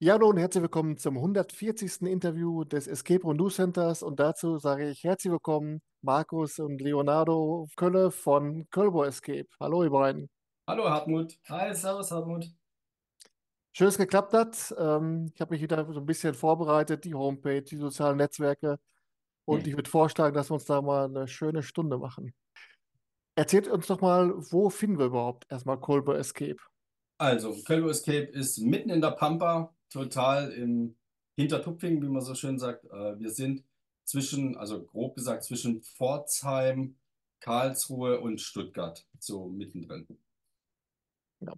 Ja, hallo und herzlich willkommen zum 140. Interview des Escape Room News Centers. Und dazu sage ich herzlich willkommen Markus und Leonardo Kölle von Kölbo Escape. Hallo, ihr beiden. Hallo Hartmut. Hi, servus Hartmut. Schön, dass es geklappt hat. Ähm, ich habe mich wieder so ein bisschen vorbereitet, die Homepage, die sozialen Netzwerke. Und Hm. ich würde vorschlagen, dass wir uns da mal eine schöne Stunde machen. Erzählt uns doch mal, wo finden wir überhaupt erstmal Kölbo Escape? Also, Kölbo Escape ist mitten in der Pampa, total im Hintertupfing, wie man so schön sagt. Äh, Wir sind zwischen, also grob gesagt, zwischen Pforzheim, Karlsruhe und Stuttgart, so mittendrin. Ja.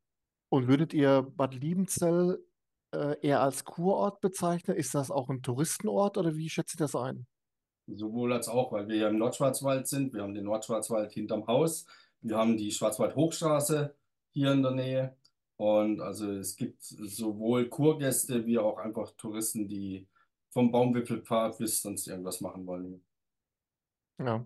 Und würdet ihr Bad Liebenzell äh, eher als Kurort bezeichnen? Ist das auch ein Touristenort oder wie schätzt ihr das ein? Sowohl als auch, weil wir ja im Nordschwarzwald sind. Wir haben den Nordschwarzwald hinterm Haus. Wir haben die Schwarzwald-Hochstraße hier in der Nähe. Und also es gibt sowohl Kurgäste wie auch einfach Touristen, die vom Baumwipfelpfad bis sonst irgendwas machen wollen. Ja.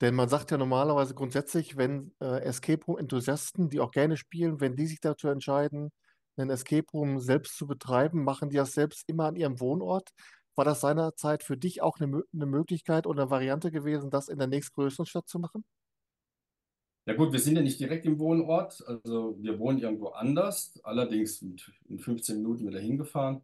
Denn man sagt ja normalerweise grundsätzlich, wenn äh, Escape Room-Enthusiasten, die auch gerne spielen, wenn die sich dazu entscheiden, einen Escape Room selbst zu betreiben, machen die das selbst immer an ihrem Wohnort. War das seinerzeit für dich auch eine, eine Möglichkeit oder eine Variante gewesen, das in der nächstgrößeren Stadt zu machen? Ja gut, wir sind ja nicht direkt im Wohnort, also wir wohnen irgendwo anders, allerdings mit, in 15 Minuten wieder hingefahren.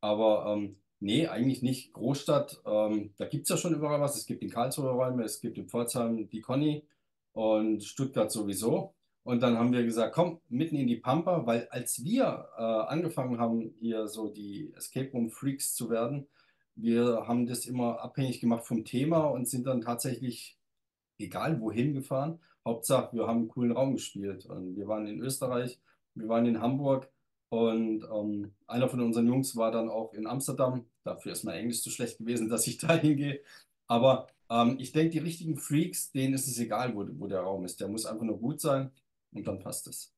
Aber ähm, nee, eigentlich nicht. Großstadt, ähm, da gibt es ja schon überall was. Es gibt in Karlsruhe Räume, es gibt in Pforzheim die Conny und Stuttgart sowieso. Und dann haben wir gesagt, komm, mitten in die Pampa, weil als wir äh, angefangen haben, hier so die Escape Room Freaks zu werden, wir haben das immer abhängig gemacht vom Thema und sind dann tatsächlich egal wohin gefahren. Hauptsache, wir haben einen coolen Raum gespielt. Und wir waren in Österreich, wir waren in Hamburg und ähm, einer von unseren Jungs war dann auch in Amsterdam. Dafür ist mein Englisch zu schlecht gewesen, dass ich da hingehe. Aber ähm, ich denke, die richtigen Freaks, denen ist es egal, wo, wo der Raum ist. Der muss einfach nur gut sein und dann passt es.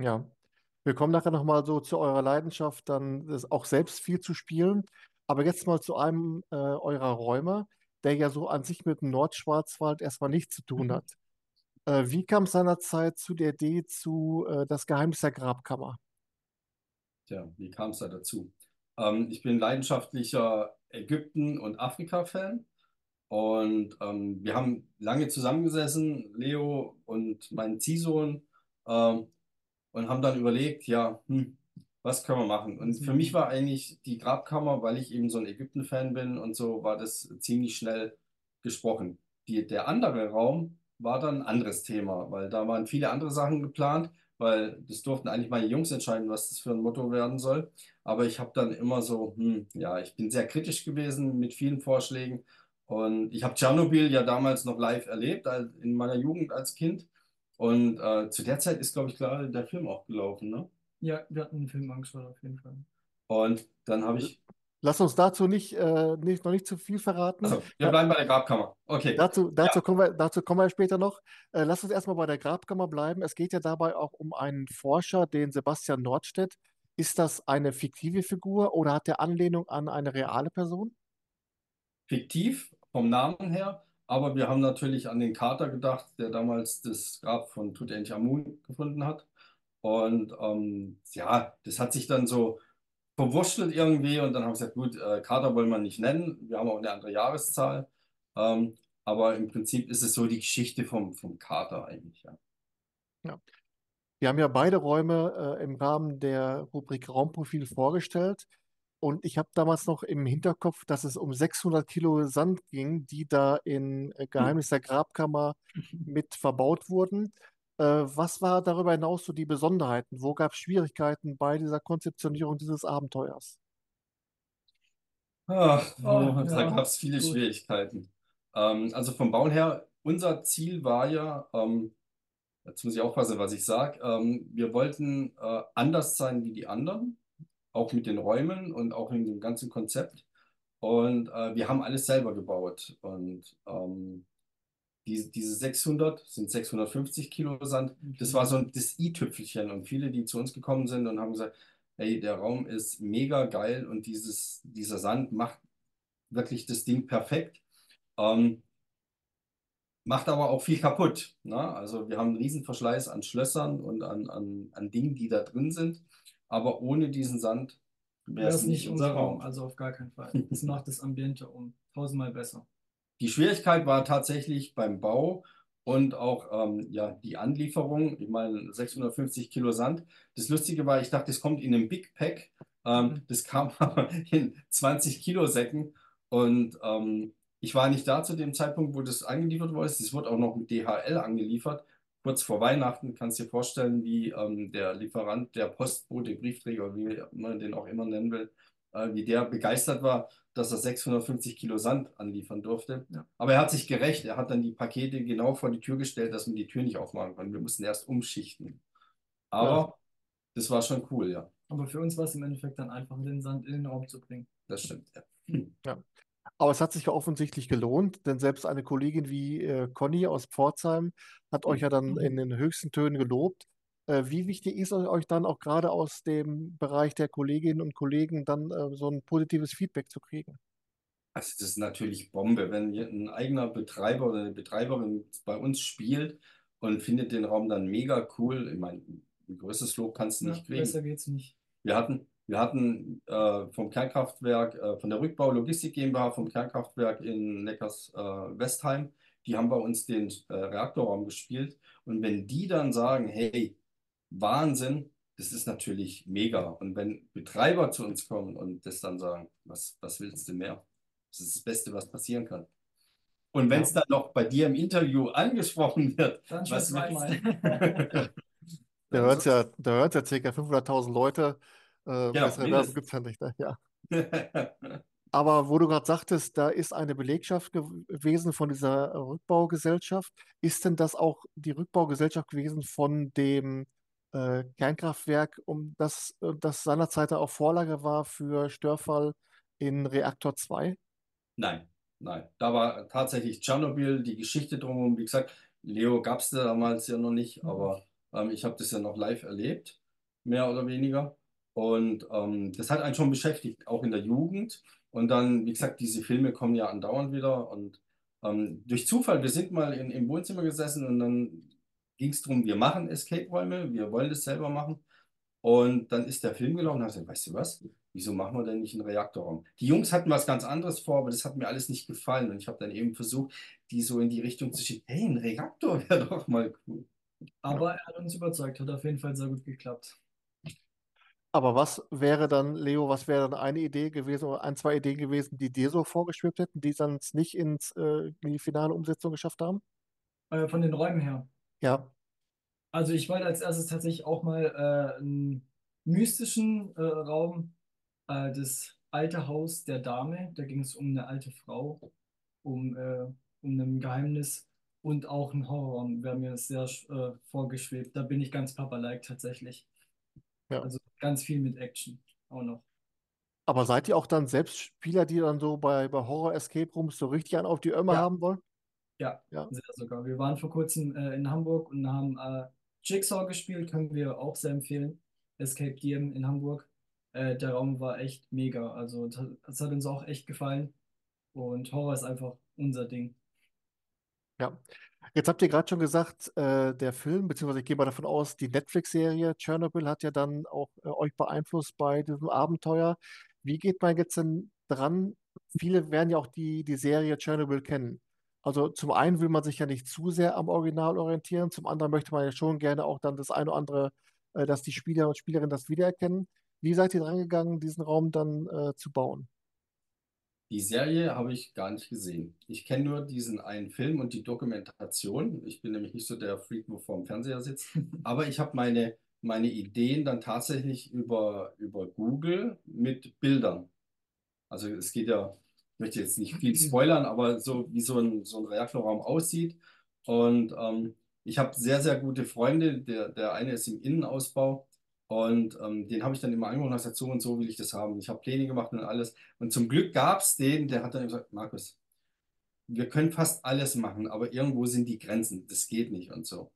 Ja. Wir kommen nachher nochmal so zu eurer Leidenschaft, dann auch selbst viel zu spielen. Aber jetzt mal zu einem äh, eurer Räume, der ja so an sich mit dem Nordschwarzwald erstmal nichts zu tun hat. Äh, wie kam es seinerzeit zu der Idee zu äh, Das Geheimnis der Grabkammer? Tja, wie kam es da dazu? Ähm, ich bin leidenschaftlicher Ägypten- und Afrika-Fan. Und ähm, wir haben lange zusammengesessen, Leo und mein Ziehsohn, ähm, und haben dann überlegt, ja, hm, was können wir machen? Und für mich war eigentlich die Grabkammer, weil ich eben so ein Ägypten-Fan bin und so, war das ziemlich schnell gesprochen. Die, der andere Raum war dann ein anderes Thema, weil da waren viele andere Sachen geplant, weil das durften eigentlich meine Jungs entscheiden, was das für ein Motto werden soll. Aber ich habe dann immer so, hm, ja, ich bin sehr kritisch gewesen mit vielen Vorschlägen. Und ich habe Tschernobyl ja damals noch live erlebt, in meiner Jugend als Kind. Und äh, zu der Zeit ist, glaube ich, gerade der Film auch gelaufen, ne? Ja, wir hatten einen Film angeschaut auf jeden Fall. Und dann habe ich, Lass uns dazu nicht, äh, nicht, noch nicht zu viel verraten. also wir bleiben bei der Grabkammer. Okay. dazu, dazu Ja, kommen wir, dazu kommen wir später noch. Äh, lass uns erstmal bei der Grabkammer bleiben. Es geht ja dabei auch um einen Forscher, den Sebastian Nordstedt. Ist das eine fiktive Figur oder hat er Anlehnung an eine reale Person? fiktiv vom Namen her, aber wir haben natürlich an den Kater gedacht, der damals das Grab von Tutanchamun gefunden hat. Und ähm, ja, das hat sich dann so verwurschtelt irgendwie und dann haben wir gesagt, gut, äh, Kater wollen wir nicht nennen, wir haben auch eine andere Jahreszahl. Ähm, aber im Prinzip ist es so die Geschichte vom, vom Kater eigentlich, ja. Ja. Wir haben ja beide Räume äh, im Rahmen der Rubrik Raumprofil vorgestellt. Und ich habe damals noch im Hinterkopf, dass es um 600 Kilo Sand ging, die da in äh, Hm. Geheimnis der Grabkammer mit verbaut wurden. Äh, was war darüber hinaus so die Besonderheiten? Wo gab es Schwierigkeiten bei dieser Konzeptionierung dieses Abenteuers? Ach, Oh, da ja, gab es viele gut. Schwierigkeiten. Ähm, also vom Bauen her, unser Ziel war ja, ähm, Jetzt muss ich aufpassen, was ich sage. Ähm, wir wollten äh, anders sein wie die anderen, auch mit den Räumen und auch in dem ganzen Konzept. Und äh, wir haben alles selber gebaut. Und ähm, die, diese 600 sind 650 Kilo Sand. Das war so ein, das i-Tüpfelchen. Und viele, die zu uns gekommen sind und haben gesagt, hey, der Raum ist mega geil und dieses, dieser Sand macht wirklich das Ding perfekt. Ähm, Macht aber auch viel kaputt. Ne? Also wir haben einen Riesenverschleiß an Schlössern und an, an, an Dingen, die da drin sind. aber ohne diesen Sand wäre es nicht unser Raum. Raum, also auf gar keinen Fall. Das macht das Ambiente um tausendmal besser. Die Schwierigkeit war tatsächlich beim Bau und auch ähm, ja, die Anlieferung. Ich meine, 650 Kilo Sand. Das Lustige war, ich dachte, es kommt in einem Big Pack. Ähm, Mhm. das kam aber in 20 Kilo Säcken. Und ähm, ich war nicht da zu dem Zeitpunkt, wo das angeliefert wurde. Es wurde auch noch mit DHL angeliefert. Kurz vor Weihnachten kannst du dir vorstellen, wie ähm, der Lieferant, der Postbote, Briefträger, wie man den auch immer nennen will, äh, wie der begeistert war, dass er 650 Kilo Sand anliefern durfte. Ja. Aber er hat sich gerecht. Er hat dann die Pakete genau vor die Tür gestellt, dass man die Tür nicht aufmachen kann. Wir mussten erst umschichten. Aber das war schon cool, ja. Aber für uns war es im Endeffekt dann einfach, den Sand in den Raum zu bringen. Das stimmt. Ja. Aber es hat sich ja offensichtlich gelohnt, denn selbst eine Kollegin wie äh, Conny aus Pforzheim hat euch ja dann Mhm. in den höchsten Tönen gelobt. Äh, wie wichtig ist eu- euch dann auch gerade aus dem Bereich der Kolleginnen und Kollegen dann äh, so ein positives Feedback zu kriegen? Also das ist natürlich Bombe, wenn ein eigener Betreiber oder eine Betreiberin bei uns spielt und findet den Raum dann mega cool. Ich meine, ein größeres Lob kannst du Ja, nicht kriegen. besser geht's nicht. Wir hatten, wir hatten äh, vom Kernkraftwerk, äh, von der Rückbau Logistik GmbH, vom Kernkraftwerk in Neckars äh, Westheim, die haben bei uns den äh, Reaktorraum gespielt. Und wenn die dann sagen, hey, Wahnsinn, das ist natürlich mega. Und wenn Betreiber zu uns kommen und das dann sagen, was, was willst du mehr? Das ist das Beste, was passieren kann. Und wenn es dann noch bei dir im Interview angesprochen wird, Dann was willst zweimal. Da hört es ja, da hört's ja ca. 500.000 Leute. Äh, bessere Werbung gibt es ja nicht. Ne? Ja. Aber wo du gerade sagtest, da ist eine Belegschaft gew- gewesen von dieser Rückbaugesellschaft. Ist denn das auch die Rückbaugesellschaft gewesen von dem äh, Kernkraftwerk, um das, äh, das seinerzeit auch Vorlage war für Störfall in Reaktor 2? Nein, nein. Da war tatsächlich Tschernobyl, die Geschichte drumherum. Wie gesagt, Leo gab es damals ja noch nicht, aber ähm, ich habe das ja noch live erlebt, mehr oder weniger. Und ähm, das hat einen schon beschäftigt, auch in der Jugend. Und dann, wie gesagt, diese Filme kommen ja andauernd wieder. Und ähm, durch Zufall, wir sind mal in, im Wohnzimmer gesessen und dann ging es darum, wir machen Escape-Räume, wir wollen das selber machen. Und dann ist der Film gelaufen und habe gesagt, weißt du was? Wieso machen wir denn nicht einen Reaktorraum? Die Jungs hatten was ganz anderes vor, aber das hat mir alles nicht gefallen. Und ich habe dann eben versucht, die so in die Richtung zu schieben. Hey, ein Reaktor wäre doch mal cool. Aber er hat uns überzeugt, hat auf jeden Fall sehr gut geklappt. Aber was wäre dann, Leo, was wäre dann eine Idee gewesen oder ein, zwei Ideen gewesen, die dir so vorgeschwebt hätten, die dann es nicht ins, äh, in die finale Umsetzung geschafft haben? Äh, von den Räumen her. Ja, Also ich wollte als erstes tatsächlich auch mal äh, einen mystischen äh, Raum, äh, das alte Haus der Dame. Da ging es um eine alte Frau, um, äh, um ein Geheimnis und auch ein Horrorraum wäre mir sehr äh, vorgeschwebt. Da bin ich ganz Papa-like tatsächlich. ja. Also ganz viel mit Action auch noch. Aber seid ihr auch dann selbst Spieler, die dann so bei, bei Horror-Escape Rooms so richtig einen auf die Ömme Ja. haben wollen? Ja, Ja. sehr sogar. Wir waren vor kurzem äh, in Hamburg und haben äh, Jigsaw gespielt, können wir auch sehr empfehlen. Escape DM in Hamburg. Äh, der Raum war echt mega. Also das hat uns auch echt gefallen. Und Horror ist einfach unser Ding. Ja. Jetzt habt ihr gerade schon gesagt, äh, der Film, beziehungsweise ich gehe mal davon aus, die Netflix-Serie Chernobyl hat ja dann auch äh, euch beeinflusst bei diesem Abenteuer. Wie geht man jetzt denn dran? Viele werden ja auch die, die Serie Chernobyl kennen. Also zum einen will man sich ja nicht zu sehr am Original orientieren, zum anderen möchte man ja schon gerne auch dann das eine oder andere, äh, dass die Spieler und Spielerinnen das wiedererkennen. Wie seid ihr dran gegangen, diesen Raum dann äh, zu bauen? Die Serie habe ich gar nicht gesehen. Ich kenne nur diesen einen Film und die Dokumentation. Ich bin nämlich nicht so der Freak, wo vor dem Fernseher sitzt. Aber ich habe meine, meine Ideen dann tatsächlich über, über Google mit Bildern. Also es geht ja, möchte jetzt nicht viel spoilern, aber so wie so ein, so ein Reaktorraum aussieht. Und ähm, ich habe sehr, sehr gute Freunde. Der, der eine ist im Innenausbau. Und ähm, den habe ich dann immer angerufen und gesagt, so und so will ich das haben. Ich habe Pläne gemacht und alles. Und zum Glück gab es den, der hat dann gesagt, Markus, wir können fast alles machen, aber irgendwo sind die Grenzen. Das geht nicht und so.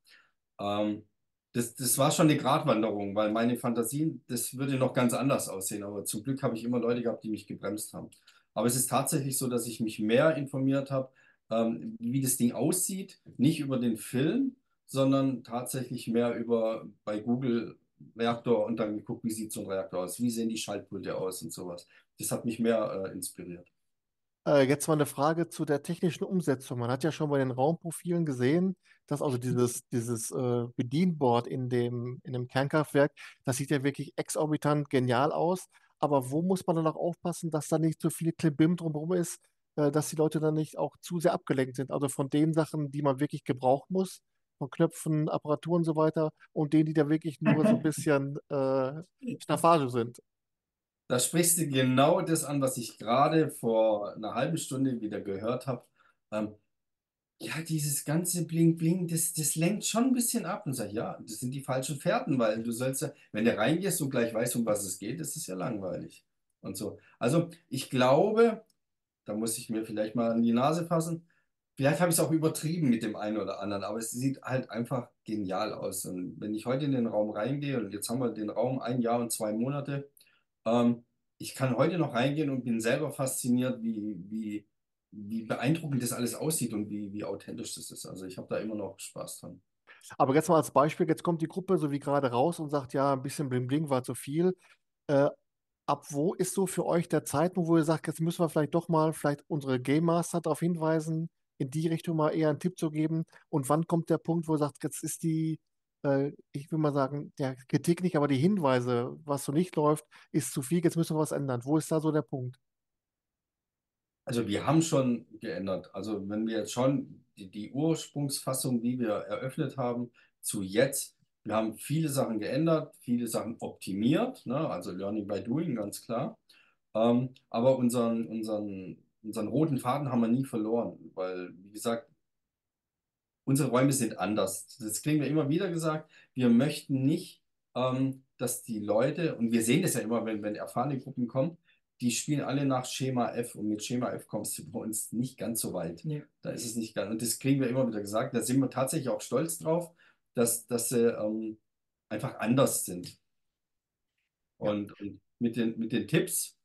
Ähm, das, das war schon eine Gratwanderung, weil meine Fantasien, das würde noch ganz anders aussehen. Aber zum Glück habe ich immer Leute gehabt, die mich gebremst haben. Aber es ist tatsächlich so, dass ich mich mehr informiert habe, ähm, wie das Ding aussieht. Nicht über den Film, sondern tatsächlich mehr über bei Google Reaktor und dann geguckt, wie sieht so ein Reaktor aus, wie sehen die Schaltpulte aus und sowas. Das hat mich mehr äh, inspiriert. Äh, jetzt mal eine Frage zu der technischen Umsetzung. Man hat ja schon bei den Raumprofilen gesehen, dass also dieses, dieses äh, Bedienboard in dem, in dem Kernkraftwerk, das sieht ja wirklich exorbitant genial aus. Aber wo muss man dann auch aufpassen, dass da nicht so viel Klimbim drumherum ist, äh, dass die Leute dann nicht auch zu sehr abgelenkt sind? Also von den Sachen, die man wirklich gebrauchen muss, von Knöpfen, Apparaturen und so weiter, und denen, die da wirklich nur so ein bisschen äh, Staffage sind. Da sprichst du genau das an, was ich gerade vor einer halben Stunde wieder gehört habe. Ähm, ja, dieses ganze Bling Bling, das, das lenkt schon ein bisschen ab. Und sag, ja, das sind die falschen Fährten, weil du sollst ja, wenn du reingehst und gleich weißt, um was es geht, das ist ja langweilig. Und so. Also ich glaube, da muss ich mir vielleicht mal an die Nase fassen. Vielleicht habe ich es auch übertrieben mit dem einen oder anderen, aber es sieht halt einfach genial aus. Und wenn ich heute in den Raum reingehe, und jetzt haben wir den Raum ein Jahr und zwei Monate, ähm, ich kann heute noch reingehen und bin selber fasziniert, wie, wie, wie beeindruckend das alles aussieht und wie, wie authentisch das ist. Also ich habe da immer noch Spaß dran. Aber jetzt mal als Beispiel, jetzt kommt die Gruppe so wie gerade raus und sagt, ja, ein bisschen Bling Bling war zu viel. Äh, ab wo ist so für euch der Zeitpunkt, wo ihr sagt, jetzt müssen wir vielleicht doch mal vielleicht unsere Game Master darauf hinweisen, in die Richtung mal eher einen Tipp zu geben? Und wann kommt der Punkt, wo ihr sagt, jetzt ist die, äh, ich will mal sagen, der Kritik nicht, aber die Hinweise, was so nicht läuft, ist zu viel, jetzt müssen wir was ändern. Wo ist da so der Punkt? Also wir haben schon geändert. Also wenn wir jetzt schon die, die Ursprungsfassung, wie wir eröffnet haben, zu jetzt, wir haben viele Sachen geändert, viele Sachen optimiert, ne? Also Learning by Doing, ganz klar. Ähm, aber unseren, unseren, unseren roten Faden haben wir nie verloren, weil, wie gesagt, unsere Räume sind anders. Das kriegen wir immer wieder gesagt. Wir möchten nicht, ähm, dass die Leute, und wir sehen das ja immer, wenn, wenn erfahrene Gruppen kommen, die spielen alle nach Schema F und mit Schema F kommst du bei uns nicht ganz so weit. Nee. Da ist es nicht ganz, und das kriegen wir immer wieder gesagt. Da sind wir tatsächlich auch stolz drauf, dass, dass sie ähm, einfach anders sind. Und, und mit den, mit den Tipps,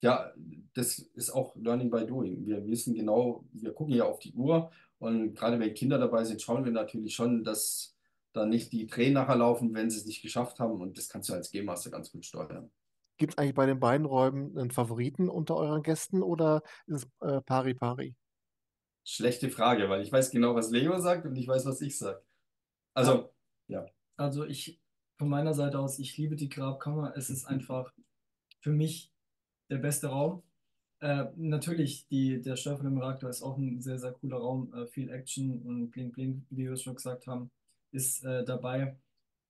ja, das ist auch Learning by Doing. Wir wissen genau, wir gucken ja auf die Uhr und gerade wenn Kinder dabei sind, schauen wir natürlich schon, dass da nicht die Tränen nachher laufen, wenn sie es nicht geschafft haben. Und das kannst du als Game Master ganz gut steuern. Gibt es eigentlich bei den beiden Räumen einen Favoriten unter euren Gästen oder ist es äh, pari pari? Schlechte Frage, weil ich weiß genau, was Leo sagt und ich weiß, was ich sage. Also, ja. Also ich, von meiner Seite aus, ich liebe die Grabkammer. Es ist einfach für mich der beste Raum. Äh, natürlich, die, der von dem Reaktor ist auch ein sehr, sehr cooler Raum. Äh, viel Action und Bling Bling, wie wir es schon gesagt haben, ist äh, dabei.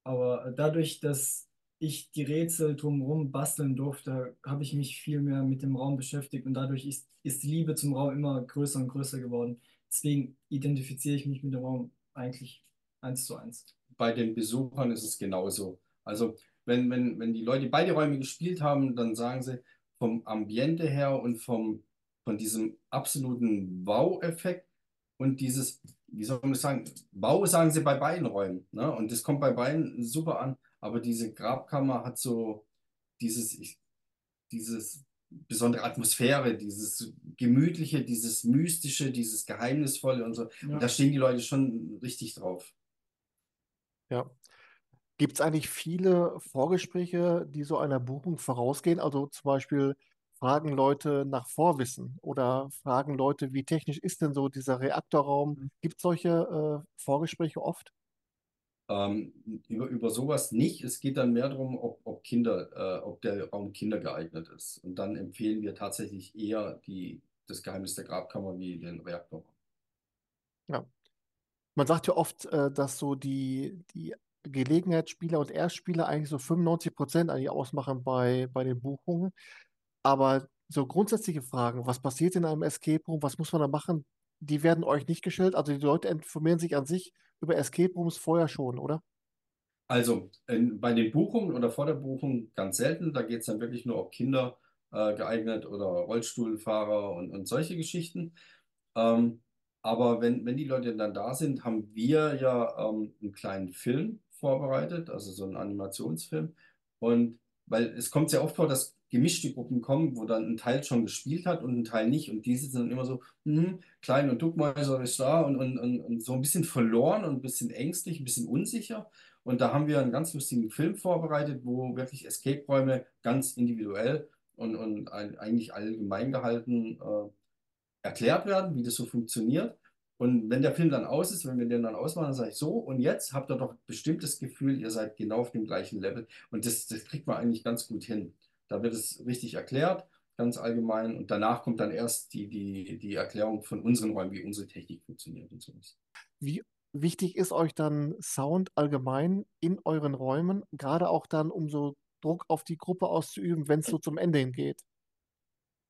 Aber dadurch, dass ich die Rätsel drumherum basteln durfte, habe ich mich viel mehr mit dem Raum beschäftigt und dadurch ist, ist die Liebe zum Raum immer größer und größer geworden. Deswegen identifiziere ich mich mit dem Raum eigentlich eins zu eins. Bei den Besuchern ist es genauso. Also wenn, wenn, wenn die Leute beide Räume gespielt haben, dann sagen sie vom Ambiente her und vom, von diesem absoluten Wow-Effekt und dieses, wie soll man das sagen, Wow sagen sie bei beiden Räumen. Ne? Und das kommt bei beiden super an. Aber diese Grabkammer hat so dieses, dieses besondere Atmosphäre, dieses Gemütliche, dieses Mystische, dieses Geheimnisvolle und so. Ja. Und da stehen die Leute schon richtig drauf. Ja. Gibt es eigentlich viele Vorgespräche, die so einer Buchung vorausgehen? Also zum Beispiel fragen Leute nach Vorwissen oder fragen Leute, wie technisch ist denn so dieser Reaktorraum? Gibt es solche äh, Vorgespräche oft? Ähm, über, über sowas nicht. Es geht dann mehr darum, ob, ob Kinder, äh, ob der Raum kindergeeignet ist. Und dann empfehlen wir tatsächlich eher die, das Geheimnis der Grabkammer wie den Reaktor. Ja. Man sagt ja oft, äh, dass so die, die Gelegenheitsspieler und Erstspieler eigentlich so 95 Prozent eigentlich ausmachen bei, bei den Buchungen. Aber so grundsätzliche Fragen, was passiert in einem Escape Room, was muss man da machen, die werden euch nicht gestellt. Also die Leute informieren sich an sich über Escape Rooms vorher schon, oder? Also in, bei den Buchungen oder vor der Buchung ganz selten. Da geht es dann wirklich nur ob Kinder äh, geeignet oder Rollstuhlfahrer und, und solche Geschichten. Ähm, aber wenn, wenn die Leute dann da sind, haben wir ja ähm, einen kleinen Film vorbereitet, also so einen Animationsfilm. Und weil es kommt sehr oft vor, dass gemischte Gruppen kommen, wo dann ein Teil schon gespielt hat und ein Teil nicht. Und die sitzen dann immer so, hm, klein und Duckmäuser ist da und, und, und, und so ein bisschen verloren und ein bisschen ängstlich, ein bisschen unsicher. Und da haben wir einen ganz lustigen Film vorbereitet, wo wirklich Escape-Räume ganz individuell und, und eigentlich allgemein gehalten äh, erklärt werden, wie das so funktioniert. Und wenn der Film dann aus ist, wenn wir den dann ausmachen, dann sage ich so, und jetzt habt ihr doch bestimmt das Gefühl, ihr seid genau auf dem gleichen Level. Und das, das kriegt man eigentlich ganz gut hin. Da wird es richtig erklärt, ganz allgemein. Und danach kommt dann erst die, die, die Erklärung von unseren Räumen, wie unsere Technik funktioniert und sowas. Wie wichtig ist euch dann Sound allgemein in euren Räumen, gerade auch dann, um so Druck auf die Gruppe auszuüben, wenn es so zum Ende hingeht?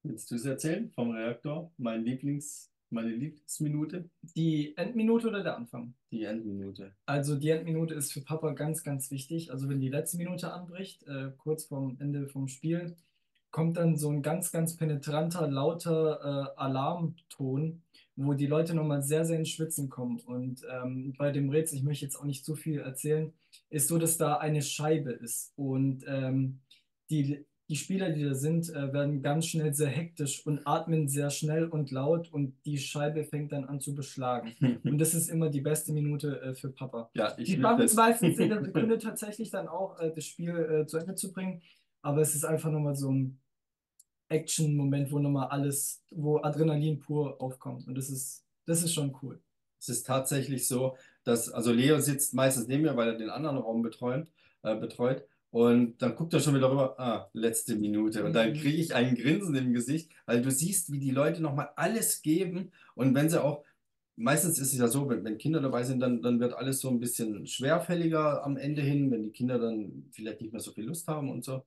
Willst du es erzählen vom Reaktor? Mein Lieblings, meine Lieblingsminute? Die Endminute oder der Anfang? Die Endminute. Also die Endminute ist für Papa ganz, ganz wichtig. Also wenn die letzte Minute anbricht, äh, kurz vorm Ende vom Spiel, kommt dann so ein ganz, ganz penetranter, lauter äh, Alarmton, wo die Leute nochmal sehr, sehr ins Schwitzen kommen. Und ähm, bei dem Rätsel, ich möchte jetzt auch nicht zu viel erzählen, ist so, dass da eine Scheibe ist. Und ähm, die, die Spieler, die da sind, äh, werden ganz schnell sehr hektisch und atmen sehr schnell und laut und die Scheibe fängt dann an zu beschlagen. Und das ist immer die beste Minute äh, für Papa. Ja, ich Die es meistens in der Sekunde tatsächlich dann auch, äh, das Spiel zu Ende zu bringen. Aber es ist einfach nochmal so ein Action-Moment, wo nochmal alles, wo Adrenalin pur aufkommt. Und das ist, das ist schon cool. Es ist tatsächlich so, dass, also Leo sitzt meistens neben mir, weil er den anderen Raum betreut, äh, betreut. Und dann guckt er schon wieder rüber, ah, letzte Minute. Und dann Mhm. kriege ich ein Grinsen im Gesicht, weil du siehst, wie die Leute nochmal alles geben. Und wenn sie auch, meistens ist es ja so, wenn, wenn Kinder dabei sind, dann, dann wird alles so ein bisschen schwerfälliger am Ende hin, wenn die Kinder dann vielleicht nicht mehr so viel Lust haben und so.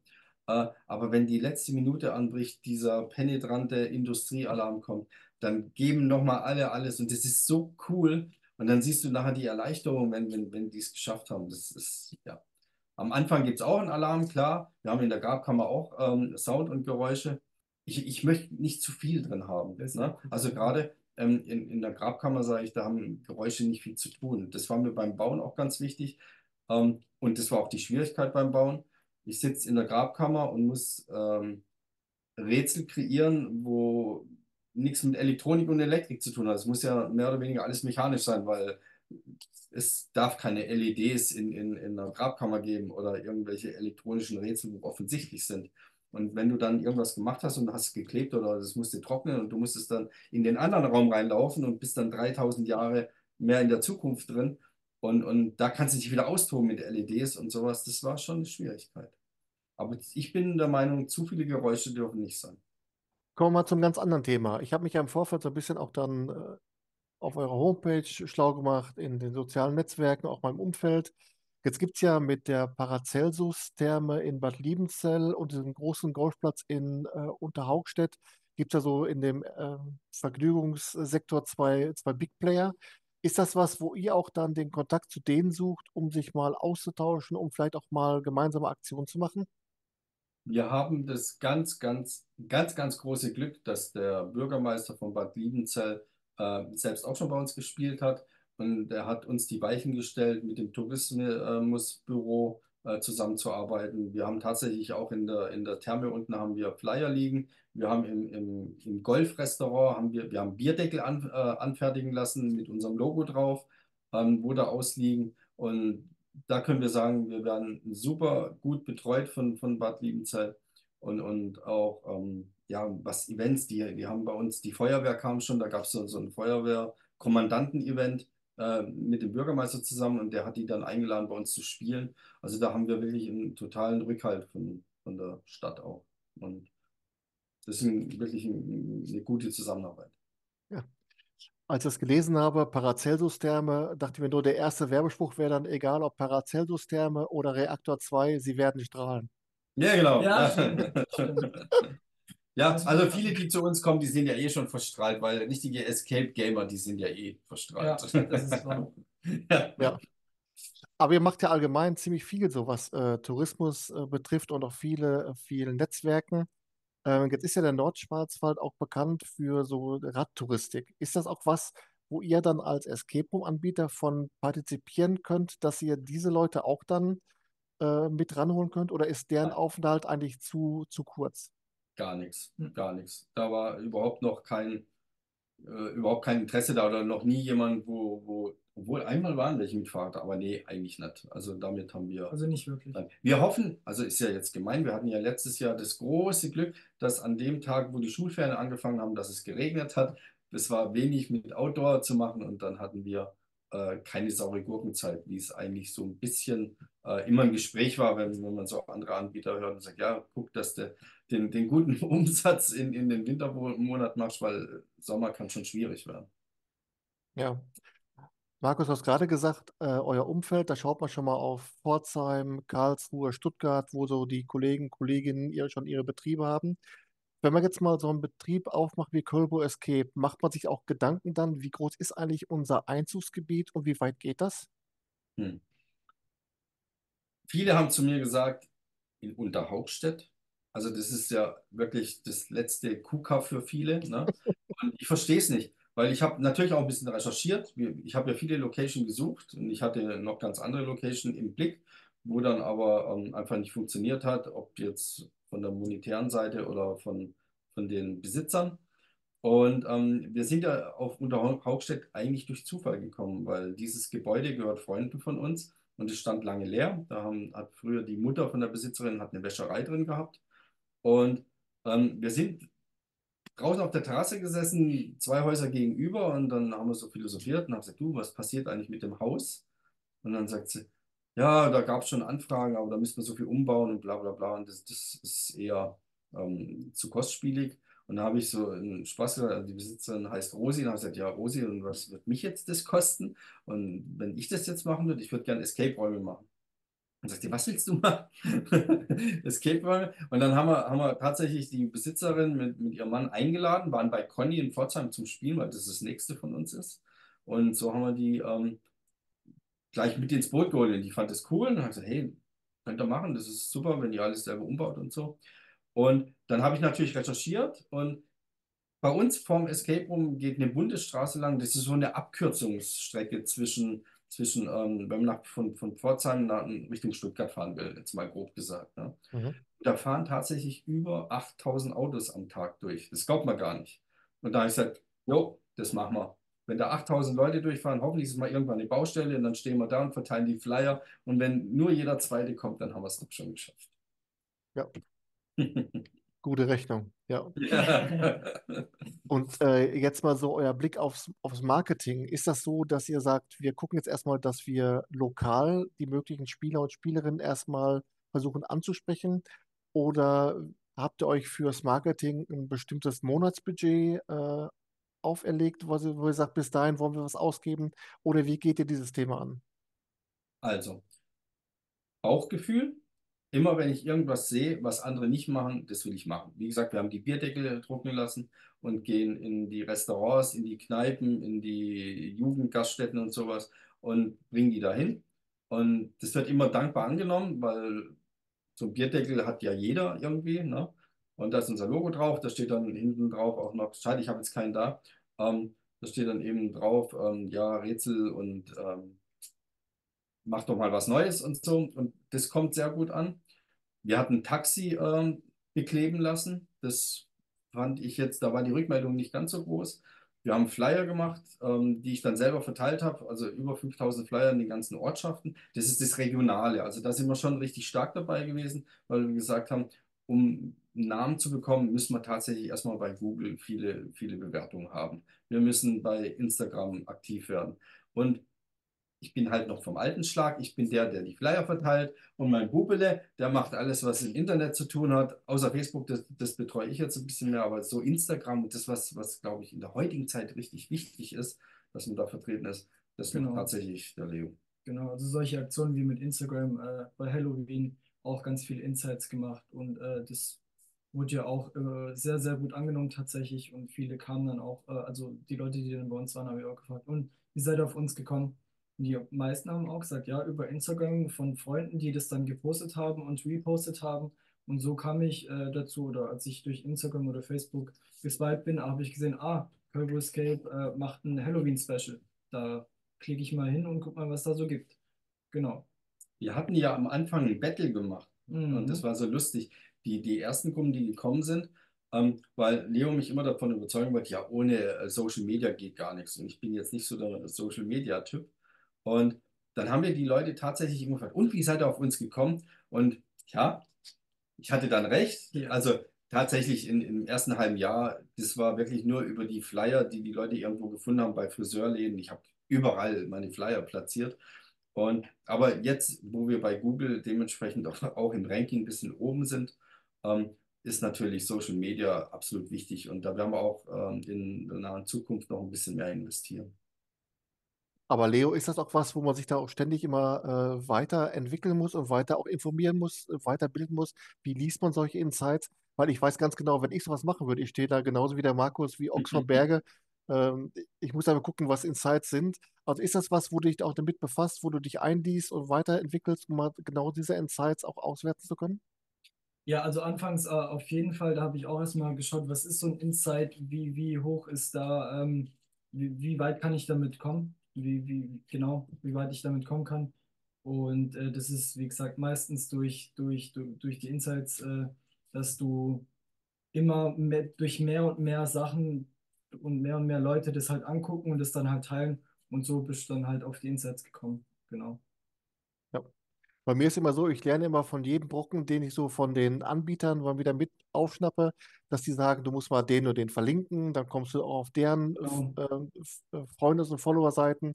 Äh, aber wenn die letzte Minute anbricht, dieser penetrante Industriealarm kommt, dann geben nochmal alle alles. Und das ist so cool. Und dann siehst du nachher die Erleichterung, wenn, wenn, wenn die es geschafft haben. Das ist, ja. Am Anfang gibt es auch einen Alarm, klar. Wir haben in der Grabkammer auch ähm, Sound und Geräusche. Ich, ich möchte nicht zu viel drin haben. Ne? Also gerade ähm, in, in der Grabkammer, sage ich, da haben Geräusche nicht viel zu tun. Das war mir beim Bauen auch ganz wichtig. Ähm, und das war auch die Schwierigkeit beim Bauen. Ich sitze in der Grabkammer und muss ähm, Rätsel kreieren, wo nichts mit Elektronik und Elektrik zu tun hat. Es muss ja mehr oder weniger alles mechanisch sein, weil es darf keine LEDs in, in, in einer Grabkammer geben oder irgendwelche elektronischen Rätsel, wo offensichtlich sind. Und wenn du dann irgendwas gemacht hast und hast es geklebt oder das musste trocknen und du musstest dann in den anderen Raum reinlaufen und bist dann 3000 Jahre mehr in der Zukunft drin und, und da kannst du dich wieder austoben mit LEDs und sowas, das war schon eine Schwierigkeit. Aber ich bin der Meinung, zu viele Geräusche dürfen nicht sein. Kommen wir mal zum ganz anderen Thema. Ich habe mich ja im Vorfeld so ein bisschen auch dann äh, auf eurer Homepage schlau gemacht, in den sozialen Netzwerken, auch meinem Umfeld. Jetzt gibt es ja mit der Paracelsus-Therme in Bad Liebenzell und diesem großen Golfplatz in äh, Unterhaugstedt, gibt es ja so in dem äh, Vergnügungssektor zwei, zwei Big Player. Ist das was, wo ihr auch dann den Kontakt zu denen sucht, um sich mal auszutauschen, um vielleicht auch mal gemeinsame Aktionen zu machen? Wir haben das ganz, ganz, ganz, ganz große Glück, dass der Bürgermeister von Bad Liebenzell äh, selbst auch schon bei uns gespielt hat. Und er hat uns die Weichen gestellt, mit dem Tourismusbüro äh, zusammenzuarbeiten. Wir haben tatsächlich auch in der, in der Therme unten haben wir Flyer liegen. Wir haben im, im, im Golfrestaurant haben wir, wir haben Bierdeckel an, äh, anfertigen lassen mit unserem Logo drauf, ähm, wo da ausliegen. Und da können wir sagen, wir werden super gut betreut von, von Bad Liebenzell und, und auch ähm, ja, was Events, die, die haben bei uns, die Feuerwehr kam schon, da gab es so, so ein Feuerwehr-Kommandanten-Event äh, mit dem Bürgermeister zusammen und der hat die dann eingeladen, bei uns zu spielen. Also da haben wir wirklich einen totalen Rückhalt von, von der Stadt auch. Und das ist ein, wirklich ein, eine gute Zusammenarbeit. Ja. Als ich das gelesen habe, Paracelsus-Therme, dachte ich mir nur, der erste Werbespruch wäre dann egal, ob Paracelsus-Therme oder Reaktor 2, sie werden strahlen. Ja, genau. Ja, stimmt, stimmt. Ja, also viele, die zu uns kommen, die sind ja eh schon verstrahlt, weil richtige Escape-Gamer, die sind ja eh Ja, verstrahlt. das ist wahr. Ja. Ja. Aber ihr macht ja allgemein ziemlich viel, so was äh, Tourismus äh, betrifft und auch viele, äh, viele Netzwerken. Ähm, jetzt ist ja der Nordschwarzwald auch bekannt für so Radtouristik. Ist das auch was, wo ihr dann als Escape Room-Anbieter von partizipieren könnt, dass ihr diese Leute auch dann äh, mit ranholen könnt? Oder ist deren. Aufenthalt eigentlich zu, zu kurz? Gar nichts, Hm. gar nichts. Da war überhaupt noch kein, äh, überhaupt kein Interesse da oder noch nie jemand, wo, wo Obwohl einmal waren welche mit Fahrrad, aber nee, eigentlich nicht. Also damit haben wir. Also nicht wirklich. Nein. Wir hoffen, also ist ja jetzt gemein, wir hatten ja letztes Jahr das große Glück, dass an dem Tag, wo die Schulferien angefangen haben, dass es geregnet hat. Es war wenig mit Outdoor zu machen und dann hatten wir äh, keine saure Gurkenzeit, wie es eigentlich so ein bisschen äh, immer ein Gespräch war, wenn, wenn man so andere Anbieter hört und sagt, ja, guck, dass du den, den guten Umsatz in, in den Wintermonat machst, weil Sommer kann schon schwierig werden. Ja. Markus, du hast gerade gesagt, äh, euer Umfeld, da schaut man schon mal auf Pforzheim, Karlsruhe, Stuttgart, wo so die Kollegen, Kolleginnen ihr schon ihre Betriebe haben. Wenn man jetzt mal so einen Betrieb aufmacht wie Kölbo Escape, macht man sich auch Gedanken dann, wie groß ist eigentlich unser Einzugsgebiet und wie weit geht das? Hm. Viele haben zu mir gesagt, in Unterhauptstedt. Also das ist ja wirklich das letzte KUKA für viele. Ne? Und ich verstehe es nicht, weil ich habe natürlich auch ein bisschen recherchiert. Ich habe ja viele Locations gesucht und ich hatte noch ganz andere Locations im Blick, wo dann aber ähm, einfach nicht funktioniert hat, ob jetzt von der monetären Seite oder von, von den Besitzern. Und ähm, wir sind ja auf Unterhauptstedt eigentlich durch Zufall gekommen, weil dieses Gebäude gehört Freunden von uns und es stand lange leer. Da haben, hat früher die Mutter von der Besitzerin hat eine Wäscherei drin gehabt. Und ähm, wir sind draußen auf der Terrasse gesessen, zwei Häuser gegenüber und dann haben wir so philosophiert und haben gesagt, du, was passiert eigentlich mit dem Haus? Und dann sagt sie, ja, da gab es schon Anfragen, aber da müssen wir so viel umbauen und bla bla bla. Und das, das ist eher ähm, zu kostspielig. Und da habe ich so einen Spaß also die Besitzerin heißt Rosi, und habe gesagt, ja, Rosi, und was wird mich jetzt das kosten? Und wenn ich das jetzt machen würde, ich würde gerne Escape-Räume machen. Und sagt die, was willst du machen? Escape-Räume. Und dann haben wir, haben wir tatsächlich die Besitzerin mit, mit ihrem Mann eingeladen, waren bei Conny in Pforzheim zum Spielen, weil das das nächste von uns ist. Und so haben wir die ähm, gleich mit ins Boot geholt und die fand das cool und hat gesagt, hey, könnt ihr machen, das ist super, wenn ihr alles selber umbaut und so. Und dann habe ich natürlich recherchiert und bei uns vorm Escape Room geht eine Bundesstraße lang. Das ist so eine Abkürzungsstrecke zwischen, zwischen ähm, wenn man nach, von, von Pforzheim nach, Richtung Stuttgart fahren will, jetzt mal grob gesagt. Ne? Mhm. Da fahren tatsächlich über 8000 Autos am Tag durch. Das glaubt man gar nicht. Und da habe ich gesagt, jo, das machen wir. Wenn da 8000 Leute durchfahren, hoffentlich ist es mal irgendwann eine Baustelle und dann stehen wir da und verteilen die Flyer. Und wenn nur jeder Zweite kommt, dann haben wir es doch schon geschafft. Ja. Gute Rechnung, ja. ja. Und äh, jetzt mal so euer Blick aufs, aufs Marketing. Ist das so, dass ihr sagt, wir gucken jetzt erstmal, dass wir lokal die möglichen Spieler und Spielerinnen erstmal versuchen anzusprechen? Oder habt ihr euch fürs Marketing ein bestimmtes Monatsbudget äh, auferlegt, wo ihr, wo ihr sagt, bis dahin wollen wir was ausgeben? Oder wie geht ihr dieses Thema an? Also, Bauchgefühl. Immer wenn ich irgendwas sehe, was andere nicht machen, das will ich machen. Wie gesagt, wir haben die Bierdeckel trocknen lassen und gehen in die Restaurants, in die Kneipen, in die Jugendgaststätten und sowas und bringen die dahin. Und das wird immer dankbar angenommen, weil so ein Bierdeckel hat ja jeder irgendwie. Ne? Und da ist unser Logo drauf, da steht dann hinten drauf auch noch, schade, ich habe jetzt keinen da, ähm, da steht dann eben drauf, ähm, ja, Rätsel und ähm, mach doch mal was Neues und so. Und das kommt sehr gut an. Wir hatten Taxi ähm, bekleben lassen. Das fand ich jetzt, da war die Rückmeldung nicht ganz so groß. Wir haben Flyer gemacht, ähm, die ich dann selber verteilt habe, also über 5000 Flyer in den ganzen Ortschaften. Das ist das Regionale. Also da sind wir schon richtig stark dabei gewesen, weil wir gesagt haben, um einen Namen zu bekommen, müssen wir tatsächlich erstmal bei Google viele, viele Bewertungen haben. Wir müssen bei Instagram aktiv werden. Und ich bin halt noch vom alten Schlag. Ich bin der, der die Flyer verteilt. Und mein Bubele, der macht alles, was im Internet zu tun hat. Außer Facebook, das, das betreue ich jetzt ein bisschen mehr. Aber so Instagram und das, was, was glaube ich, in der heutigen Zeit richtig wichtig ist, dass man da vertreten ist, das genau. tatsächlich der Leo. Genau, also solche Aktionen wie mit Instagram äh, bei Halloween auch ganz viele Insights gemacht. Und äh, das wurde ja auch äh, sehr, sehr gut angenommen tatsächlich. Und viele kamen dann auch, äh, also die Leute, die dann bei uns waren, habe ich auch gefragt, und wie seid ihr auf uns gekommen? Die meisten haben auch gesagt, ja, über Instagram von Freunden, die das dann gepostet haben und repostet haben. Und so kam ich äh, dazu, oder als ich durch Instagram oder Facebook geswiped bin, habe ich gesehen, ah, Turbo Escape äh, macht ein Halloween-Special. Da klicke ich mal hin und guck mal, was da so gibt. Genau. Wir hatten ja am Anfang ein Battle gemacht. Mhm. Und das war so lustig. Die, die ersten Gruppen, die gekommen sind, ähm, weil Leo mich immer davon überzeugen wollte, ja, ohne äh, Social Media geht gar nichts. Und ich bin jetzt nicht so der Social Media-Typ. Und dann haben wir die Leute tatsächlich immer gefragt, und wie seid ihr auf uns gekommen? Und ja, ich hatte dann recht. Also tatsächlich in, im ersten halben Jahr, das war wirklich nur über die Flyer, die die Leute irgendwo gefunden haben bei Friseurläden. Ich habe überall meine Flyer platziert. Und, aber jetzt, wo wir bei Google dementsprechend auch, auch im Ranking ein bisschen oben sind, ähm, ist natürlich Social Media absolut wichtig. Und da werden wir auch ähm, in der nahen Zukunft noch ein bisschen mehr investieren. Aber Leo, ist das auch was, wo man sich da auch ständig immer äh, weiterentwickeln muss und weiter auch informieren muss, äh, weiterbilden muss? Wie liest man solche Insights? Weil ich weiß ganz genau, wenn ich sowas machen würde, ich stehe da genauso wie der Markus, wie Ochs von Berge. Ähm, ich muss aber gucken, was Insights sind. Also ist das was, wo du dich auch damit befasst, wo du dich einliest und weiterentwickelst, um mal genau diese Insights auch auswerten zu können? Ja, also anfangs äh, auf jeden Fall, da habe ich auch erstmal geschaut, was ist so ein Insight, wie, wie hoch ist da, ähm, wie, wie weit kann ich damit kommen, wie, wie, genau, wie weit ich damit kommen kann. Und äh, das ist, wie gesagt, meistens durch, durch, durch, die Insights, äh, dass du immer mehr, durch mehr und mehr Sachen und mehr und mehr Leute das halt angucken und das dann halt teilen. Und so bist du dann halt auf die Insights gekommen. Genau. Ja. Bei mir ist immer so, ich lerne immer von jedem Brocken, den ich so von den Anbietern mal wieder mit aufschnappe, dass die sagen, du musst mal den und den verlinken, dann kommst du auch auf deren Genau. äh, F- äh, Freundes- und Follower-Seiten.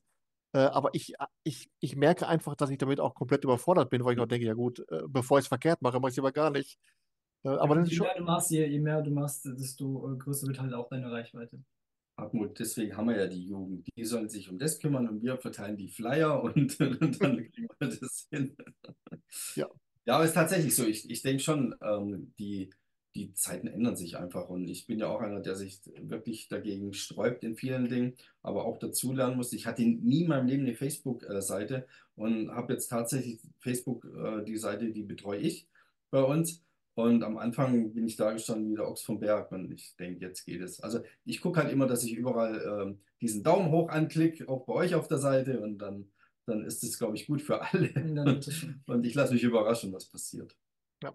Äh, aber ich, ich, ich merke einfach, dass ich damit auch komplett überfordert bin, weil ich auch denke, ja gut, äh, bevor ich es verkehrt mache, mache ich es lieber gar nicht. Äh, Ja, aber das und ist je schon, mehr du machst, je, je mehr du machst, desto äh, größer wird halt auch deine Reichweite. Hartmut, deswegen haben wir ja die Jugend. Die sollen sich um das kümmern und wir verteilen die Flyer und, und dann kriegen wir das hin. Ja. Ja, aber es ist tatsächlich so. Ich, ich denke schon, ähm, die, die Zeiten ändern sich einfach. Und ich bin ja auch einer, der sich wirklich dagegen sträubt in vielen Dingen, aber auch dazulernen muss. Ich hatte nie in meinem Leben eine Facebook-Seite und habe jetzt tatsächlich Facebook, äh, die Seite, die betreue ich bei uns. Und am Anfang bin ich da gestanden wie der Ochs vom Berg und ich denke, jetzt geht es. Also ich gucke halt immer, dass ich überall ähm, diesen Daumen hoch anklicke, auch bei euch auf der Seite und dann, dann ist es, glaube ich, gut für alle. Und ich lasse mich überraschen, was passiert. ja.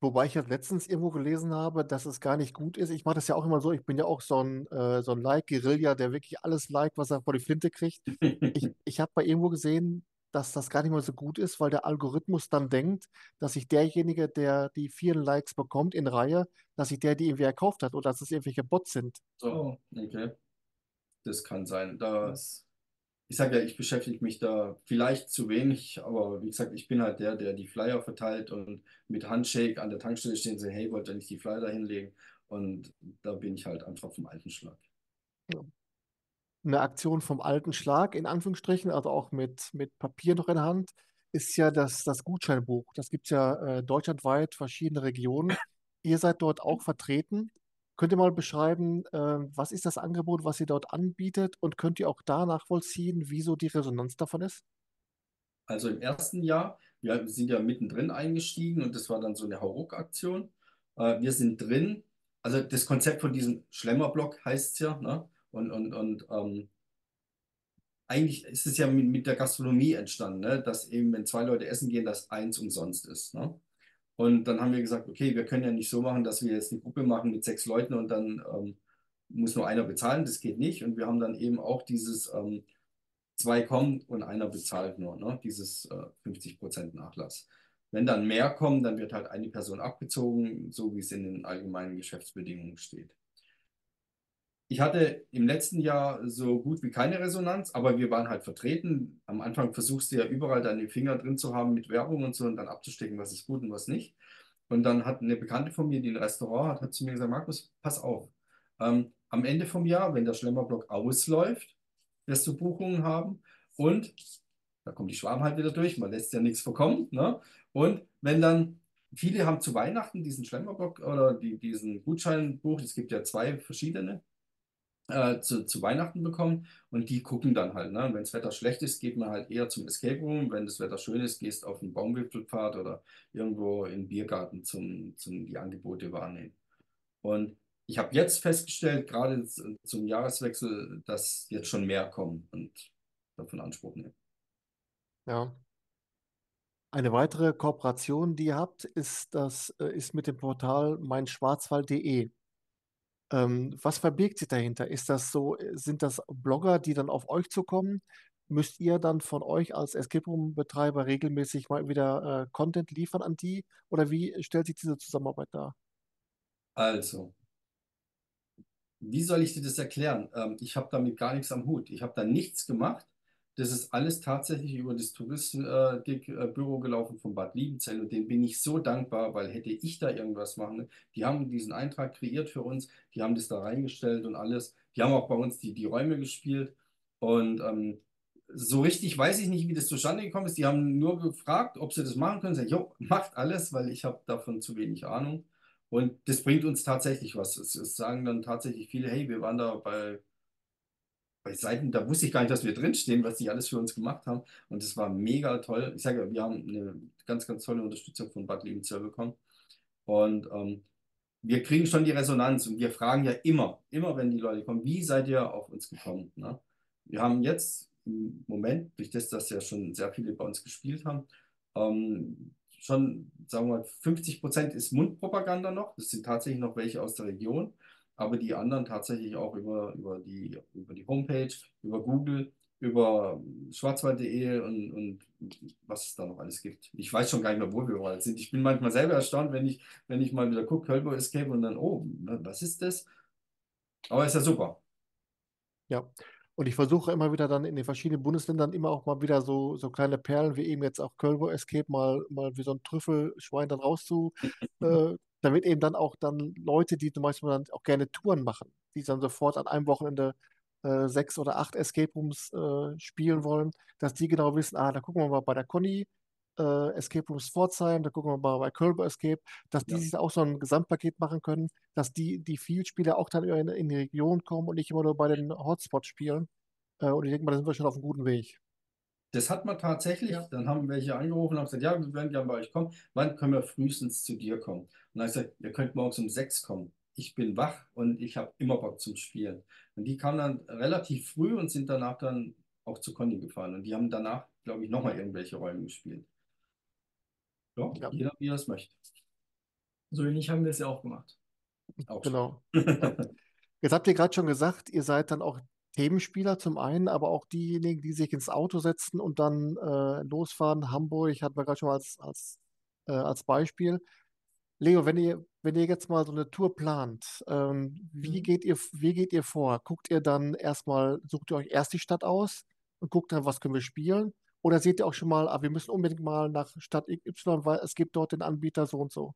Wobei ich jetzt letztens irgendwo gelesen habe, dass es gar nicht gut ist. Ich mache das ja auch immer so, ich bin ja auch so ein, äh, so ein Like-Guerilla, der wirklich alles liked, was er vor die Flinte kriegt. Ich, ich habe bei irgendwo gesehen, dass das gar nicht mehr so gut ist, weil der Algorithmus dann denkt, dass sich derjenige, der die vielen Likes bekommt in Reihe, dass sich der die irgendwie erkauft hat oder dass es irgendwelche Bots sind. So, okay. Das kann sein. Da, das, ich sage ja, ich beschäftige mich da vielleicht zu wenig, aber wie gesagt, ich bin halt der, der die Flyer verteilt und mit Handshake an der Tankstelle stehen so, hey, wollt ihr nicht die Flyer da hinlegen? Und da bin ich halt einfach vom alten Schlag. Eine Aktion vom alten Schlag, in Anführungsstrichen, also auch mit, mit Papier noch in der Hand, ist ja das, das Gutscheinbuch. Das gibt es ja äh, deutschlandweit, verschiedene Regionen. Ihr seid dort auch vertreten. Könnt ihr mal beschreiben, äh, was ist das Angebot, was ihr dort anbietet und könnt ihr auch da nachvollziehen, wieso die Resonanz davon ist? Also im ersten Jahr, wir sind ja mittendrin eingestiegen und das war dann so eine Hauruck-Aktion. Äh, wir sind drin, also das Konzept von diesem Schlemmerblock heißt es ja, ne? Und, und, und ähm, eigentlich ist es ja mit, mit der Gastronomie entstanden, ne? Dass eben, wenn zwei Leute essen gehen, dass eins umsonst ist. Ne? Und dann haben wir gesagt, okay, wir können ja nicht so machen, dass wir jetzt eine Gruppe machen mit sechs Leuten und dann ähm, muss nur einer bezahlen, das geht nicht. Und wir haben dann eben auch dieses ähm, zwei kommen und einer bezahlt nur, ne? Dieses äh, 50% Nachlass. Wenn dann mehr kommen, dann wird halt eine Person abgezogen, so wie es in den allgemeinen Geschäftsbedingungen steht. Ich hatte im letzten Jahr so gut wie keine Resonanz, aber wir waren halt vertreten. Am Anfang versuchst du ja überall deine Finger drin zu haben mit Werbung und so und dann abzustecken, was ist gut und was nicht. Und dann hat eine Bekannte von mir, die ein Restaurant hat, hat zu mir gesagt, Markus, pass auf. Ähm, am Ende vom Jahr, wenn der Schlemmerblock ausläuft, wirst du Buchungen haben und da kommt die Schwaben halt wieder durch, man lässt ja nichts verkommen. Ne? Und wenn dann, viele haben zu Weihnachten diesen Schlemmerblock oder die, diesen Gutscheinbuch, es gibt ja zwei verschiedene, äh, zu, zu Weihnachten bekommen und die gucken dann halt. Ne? Wenn das Wetter schlecht ist, geht man halt eher zum Escape Room. Wenn das Wetter schön ist, gehst auf einen Baumwipfelpfad oder irgendwo den Biergarten zum, zum die Angebote wahrnehmen. Und ich habe jetzt festgestellt, gerade zum Jahreswechsel, dass jetzt schon mehr kommen und davon Anspruch nehmen. Ja. Eine weitere Kooperation, die ihr habt, ist, das, äh, ist mit dem Portal meinschwarzwald.de. Ähm, was verbirgt sich dahinter? Ist das so, äh, sind das Blogger, die dann auf euch zukommen? müsst ihr dann von euch als Escape Room-Betreiber regelmäßig mal wieder äh, Content liefern an die? Oder wie stellt sich diese Zusammenarbeit dar? Also, wie soll ich dir das erklären? Ähm, ich habe damit gar nichts am Hut. Ich habe da nichts gemacht. Das ist alles tatsächlich über das Touristikbüro gelaufen von Bad Liebenzell und denen bin ich so dankbar, weil hätte ich da irgendwas machen, die haben diesen Eintrag kreiert für uns, die haben das da reingestellt und alles. Die haben auch bei uns die, die Räume gespielt und ähm, so richtig weiß ich nicht, wie das zustande gekommen ist. Die haben nur gefragt, ob sie das machen können. Sag, jo, macht alles, weil ich habe davon zu wenig Ahnung. Und das bringt uns tatsächlich was. Es, es sagen dann tatsächlich viele, hey, wir waren da bei, bei Seiten, da wusste ich gar nicht, dass wir drinstehen, was die alles für uns gemacht haben. Und das war mega toll. Ich sage, wir haben eine ganz, ganz tolle Unterstützung von Bad Liebenzell bekommen. Und ähm, wir kriegen schon die Resonanz und wir fragen ja immer, immer wenn die Leute kommen, wie seid ihr auf uns gekommen? Ne? Wir haben jetzt im Moment, durch das, dass ja schon sehr viele bei uns gespielt haben, ähm, schon, sagen wir mal, 50 Prozent ist Mundpropaganda noch. Das sind tatsächlich noch welche aus der Region, aber die anderen tatsächlich auch über, über, die, über die Homepage, über Google, über schwarzwald.de und, und was es da noch alles gibt. Ich weiß schon gar nicht mehr, wo wir überall sind. Ich bin manchmal selber erstaunt, wenn ich, wenn ich mal wieder gucke, Kölbo Escape und dann, oh, was ist das? Aber ist ja super. Ja, und ich versuche immer wieder dann in den verschiedenen Bundesländern immer auch mal wieder so, so kleine Perlen wie eben jetzt auch Kölbo Escape mal, mal wie so ein Trüffelschwein dann rauszu, äh, damit eben dann auch dann Leute, die zum Beispiel dann auch gerne Touren machen, die dann sofort an einem Wochenende äh, sechs oder acht Escape Rooms äh, spielen wollen, dass die genau wissen, ah, da gucken wir mal bei der Conny äh, Escape Rooms Pforzheim, da gucken wir mal bei Kölber Escape, dass die Ja. sich auch so ein Gesamtpaket machen können, dass die, die Vielspieler auch dann in, in die Region kommen und nicht immer nur bei den Hotspots spielen. Äh, und ich denke mal, da sind wir schon auf einem guten Weg. Das hat man tatsächlich. Ja. Dann haben welche angerufen und haben gesagt, ja, wir werden gerne bei euch kommen. Wann können wir frühestens zu dir kommen? Und dann habe ich gesagt, ihr könnt morgens um sechs kommen. Ich bin wach und ich habe immer Bock zum Spielen. Und die kamen dann relativ früh und sind danach dann auch zu Conny gefahren. Und die haben danach, glaube ich, nochmal irgendwelche Räume gespielt. Ja, Ja. jeder wie er es möchte. So ähnlich haben wir es ja auch gemacht. Auch. Genau. Jetzt habt ihr gerade schon gesagt, ihr seid dann auch Themenspieler zum einen, aber auch diejenigen, die sich ins Auto setzen und dann äh, losfahren. Hamburg hatten wir gerade schon mal als, als, äh, als Beispiel. Leo, wenn ihr, wenn ihr jetzt mal so eine Tour plant, ähm, wie Mhm. geht ihr, wie geht ihr vor? Guckt ihr dann erstmal, sucht ihr euch erst die Stadt aus und guckt dann, was können wir spielen? Oder seht ihr auch schon mal, ah, wir müssen unbedingt mal nach Stadt XY, weil es gibt dort den Anbieter so und so?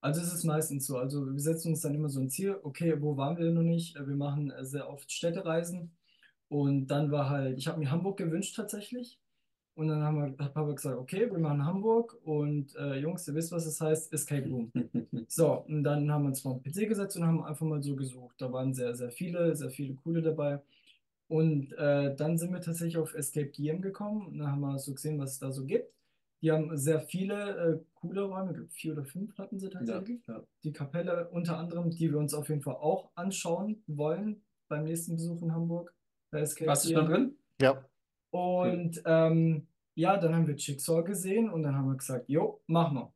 Also es ist meistens so. Also wir setzen uns dann immer so ein Ziel, okay, wo waren wir noch nicht? Äh, Wir machen äh, sehr oft Städtereisen. Und dann war halt, ich habe mir Hamburg gewünscht tatsächlich. Und dann haben wir, hat Papa gesagt, okay, wir machen Hamburg. Und äh, Jungs, ihr wisst, was es heißt, Escape Room. So, und dann haben wir uns vor den PC gesetzt und haben einfach mal so gesucht. Da waren sehr, sehr viele, sehr viele coole dabei. Und äh, dann sind wir tatsächlich auf Escape DM gekommen und dann haben wir so gesehen, was es da so gibt. Die haben sehr viele äh, coole Räume, vier oder fünf hatten sie Ja, tatsächlich. ja. Die Kapelle unter anderem, die wir uns auf jeden Fall auch anschauen wollen beim nächsten Besuch in Hamburg. Bei Escape Warst du schon drin? Ja, Und ähm, ja, dann haben wir Jigsaw gesehen und dann haben wir gesagt, jo, machen wir.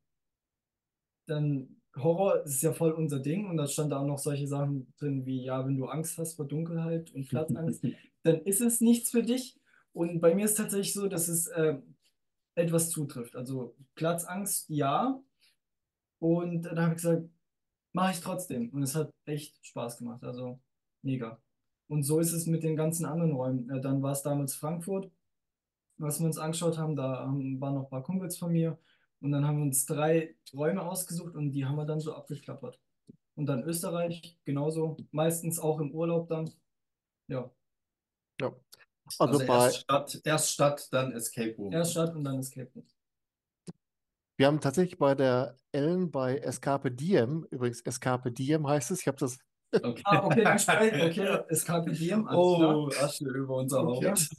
Dann Horror ist ja voll unser Ding und da stand da auch noch solche Sachen drin wie, ja, wenn du Angst hast vor Dunkelheit und Platzangst, dann ist es nichts für dich. Und bei mir ist tatsächlich so, dass es äh, etwas zutrifft. Also Platzangst, ja. Und dann habe ich gesagt, mache ich trotzdem. Und es hat echt Spaß gemacht. Also mega. Und so ist es mit den ganzen anderen Räumen. Äh, dann war es damals Frankfurt, was wir uns angeschaut haben. Da waren noch ein paar Kumpels von mir. Und dann haben wir uns drei Räume ausgesucht und die haben wir dann so abgeklappert. Und dann Österreich, genauso. Meistens auch im Urlaub dann. Ja, ja. Also Also bei, erst Stadt, erst Stadt, dann Escape Room. erst Stadt und dann Escape Room. Wir haben tatsächlich bei der Ellen bei Escape Diem, übrigens Escape Diem heißt es, ich habe das, Okay. Ah, okay. Okay, Escape Diem. Oh, Asche über unser Okay. Haupt.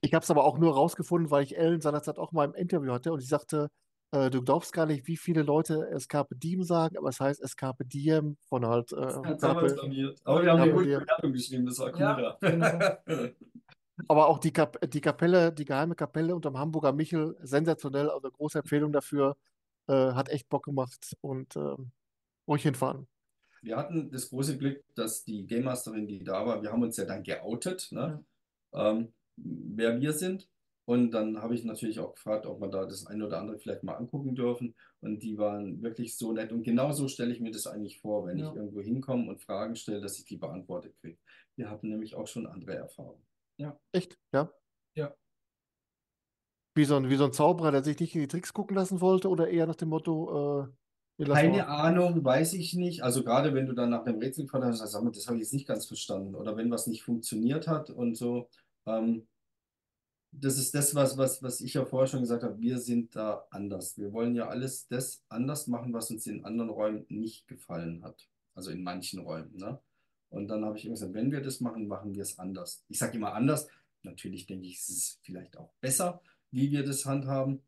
ich habe es aber auch nur rausgefunden, weil ich Ellen seinerzeit auch mal im Interview hatte und sie sagte, äh, du glaubst gar nicht, wie viele Leute Escape Diem sagen, aber es heißt Escape Diem von halt äh, Escape, blamiert. Aber wir haben eine Ja, gute Bewertung geschrieben, das war cool. Ja, da. aber auch die, Kap die Kapelle, die geheime Kapelle unterm Hamburger Michel, sensationell, also große Empfehlung dafür, äh, hat echt Bock gemacht und ähm, ruhig hinfahren. Wir hatten das große Glück, dass die Game Masterin, die da war, wir haben uns ja dann geoutet. Ne? Ähm, wer wir sind. Und dann habe ich natürlich auch gefragt, ob wir da das eine oder andere vielleicht mal angucken dürfen. Und die waren wirklich so nett. Und genau so stelle ich mir das eigentlich vor, wenn Ja. ich irgendwo hinkomme und Fragen stelle, dass ich die beantwortet kriege. Wir hatten nämlich auch schon andere Erfahrungen. Echt? Ja. Ja. Wie so ein, wie so ein Zauberer, der sich nicht in die Tricks gucken lassen wollte oder eher nach dem Motto, äh, wir lassen Keine mal. Ahnung, weiß ich nicht. Also gerade wenn du dann nach dem Rätsel gefragt hast, sagst du, das habe ich jetzt nicht ganz verstanden. Oder wenn was nicht funktioniert hat und so. Ähm, das ist das, was, was, was ich ja vorher schon gesagt habe. Wir sind da anders. Wir wollen ja alles das anders machen, was uns in anderen Räumen nicht gefallen hat. Also in manchen Räumen. Ne? Und dann habe ich immer gesagt, wenn wir das machen, machen wir es anders. Ich sage immer anders. Natürlich denke ich, es ist vielleicht auch besser, wie wir das handhaben.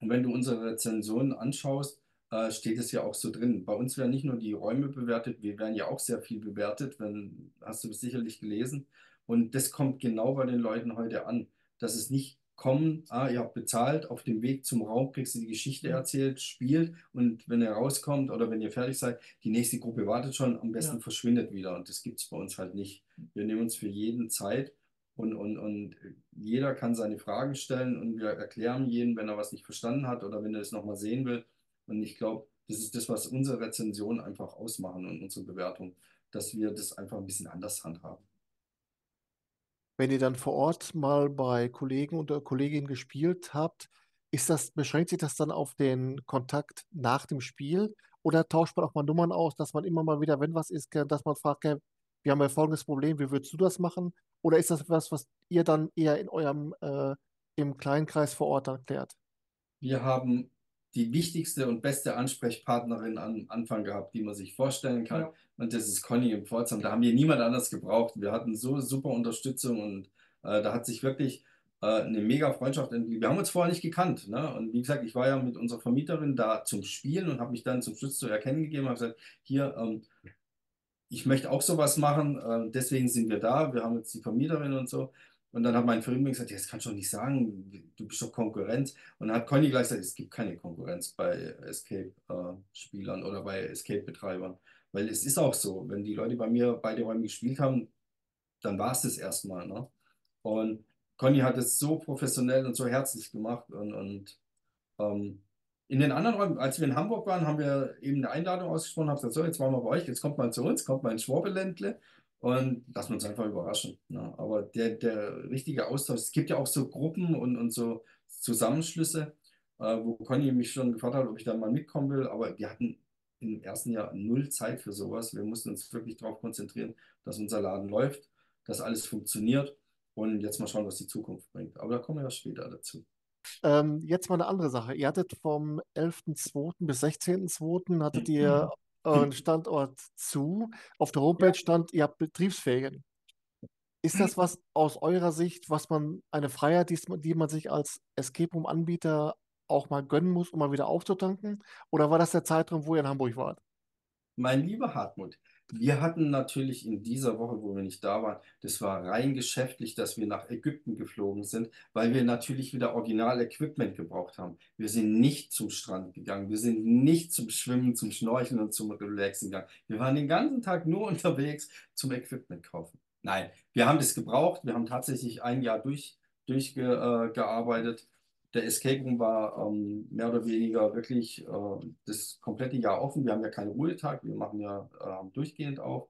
Und wenn du unsere Rezensionen anschaust, äh, steht es ja auch so drin. Bei uns werden nicht nur die Räume bewertet, wir werden ja auch sehr viel bewertet, wenn, hast du sicherlich gelesen. Und das kommt genau bei den Leuten heute an, dass es nicht kommen, ah, ihr habt bezahlt, auf dem Weg zum Raum kriegst du die Geschichte erzählt, spielt und wenn ihr rauskommt oder wenn ihr fertig seid, die nächste Gruppe wartet schon, am besten Ja. verschwindet wieder. Und das gibt es bei uns halt nicht. Wir nehmen uns für jeden Zeit und, und, und jeder kann seine Fragen stellen und wir erklären jeden, wenn er was nicht verstanden hat oder wenn er es nochmal sehen will. Und ich glaube, das ist das, was unsere Rezensionen einfach ausmachen und unsere Bewertung, dass wir das einfach ein bisschen anders handhaben. Wenn ihr dann vor Ort mal bei Kollegen oder Kolleginnen gespielt habt, ist das, beschränkt sich das dann auf den Kontakt nach dem Spiel oder tauscht man auch mal Nummern aus, dass man immer mal wieder, wenn was ist, dass man fragt, "Okay, wir haben ja folgendes Problem, wie würdest du das machen? Oder ist das etwas, was ihr dann eher in eurem äh, im kleinen Kreis vor Ort dann klärt? Wir haben die wichtigste und beste Ansprechpartnerin am Anfang gehabt, die man sich vorstellen kann. Ja. Und das ist Conny im Pforzheim. Da haben wir niemand anders gebraucht. Wir hatten so super Unterstützung und äh, da hat sich wirklich äh, eine mega Freundschaft entwickelt. Wir haben uns vorher nicht gekannt. Ne? Und wie gesagt, ich war ja mit unserer Vermieterin da zum Spielen und habe mich dann zum Schluss zu erkennen gegeben, habe gesagt, hier, ähm, ich möchte auch sowas machen, äh, deswegen sind wir da. Wir haben jetzt die Vermieterin und so. Und dann hat mein Vermieter gesagt, ja, das kannst du doch nicht sagen, du bist doch Konkurrenz. Und dann hat Conny gleich gesagt, es gibt keine Konkurrenz bei Escape-Spielern oder bei Escape-Betreibern. Weil es ist auch so, wenn die Leute bei mir beide Räume gespielt haben, dann war es das erstmal. Ne? Und Conny hat es so professionell und so herzlich gemacht. Und, und ähm, in den anderen Räumen, als wir in Hamburg waren, haben wir eben eine Einladung ausgesprochen, haben gesagt, so, jetzt waren wir bei euch, jetzt kommt mal zu uns, kommt mal ins Schwabeländle und lassen wir uns einfach überraschen. Ne? Aber der, der richtige Austausch, es gibt ja auch so Gruppen und, und so Zusammenschlüsse, äh, wo Conny mich schon gefragt hat, ob ich da mal mitkommen will, aber wir hatten im ersten Jahr null Zeit für sowas. Wir mussten uns wirklich darauf konzentrieren, dass unser Laden läuft, dass alles funktioniert und jetzt mal schauen, was die Zukunft bringt. Aber da kommen wir ja später dazu. Ähm, jetzt mal eine andere Sache. Ihr hattet vom 11.02. bis 16.02. hattet ihr euren Standort zu. Auf der Homepage stand, ihr habt Betriebsferien. Ist das was aus eurer Sicht, was man, eine Freiheit, die, die man sich als Escape Room-Anbieter auch mal gönnen muss, um mal wieder aufzutanken? Oder war das der Zeitraum, wo ihr in Hamburg wart? Mein lieber Hartmut, wir hatten natürlich in dieser Woche, wo wir nicht da waren, das war rein geschäftlich, dass wir nach Ägypten geflogen sind, weil wir natürlich wieder Original-Equipment gebraucht haben. Wir sind nicht zum Strand gegangen, wir sind nicht zum Schwimmen, zum Schnorcheln und zum Relaxen gegangen. Wir waren den ganzen Tag nur unterwegs zum Equipment kaufen. Nein, wir haben das gebraucht, wir haben tatsächlich ein Jahr durch, durchgearbeitet. Der Escape Room war ähm, mehr oder weniger wirklich äh, das komplette Jahr offen. Wir haben ja keinen Ruhetag, wir machen ja äh, durchgehend auf.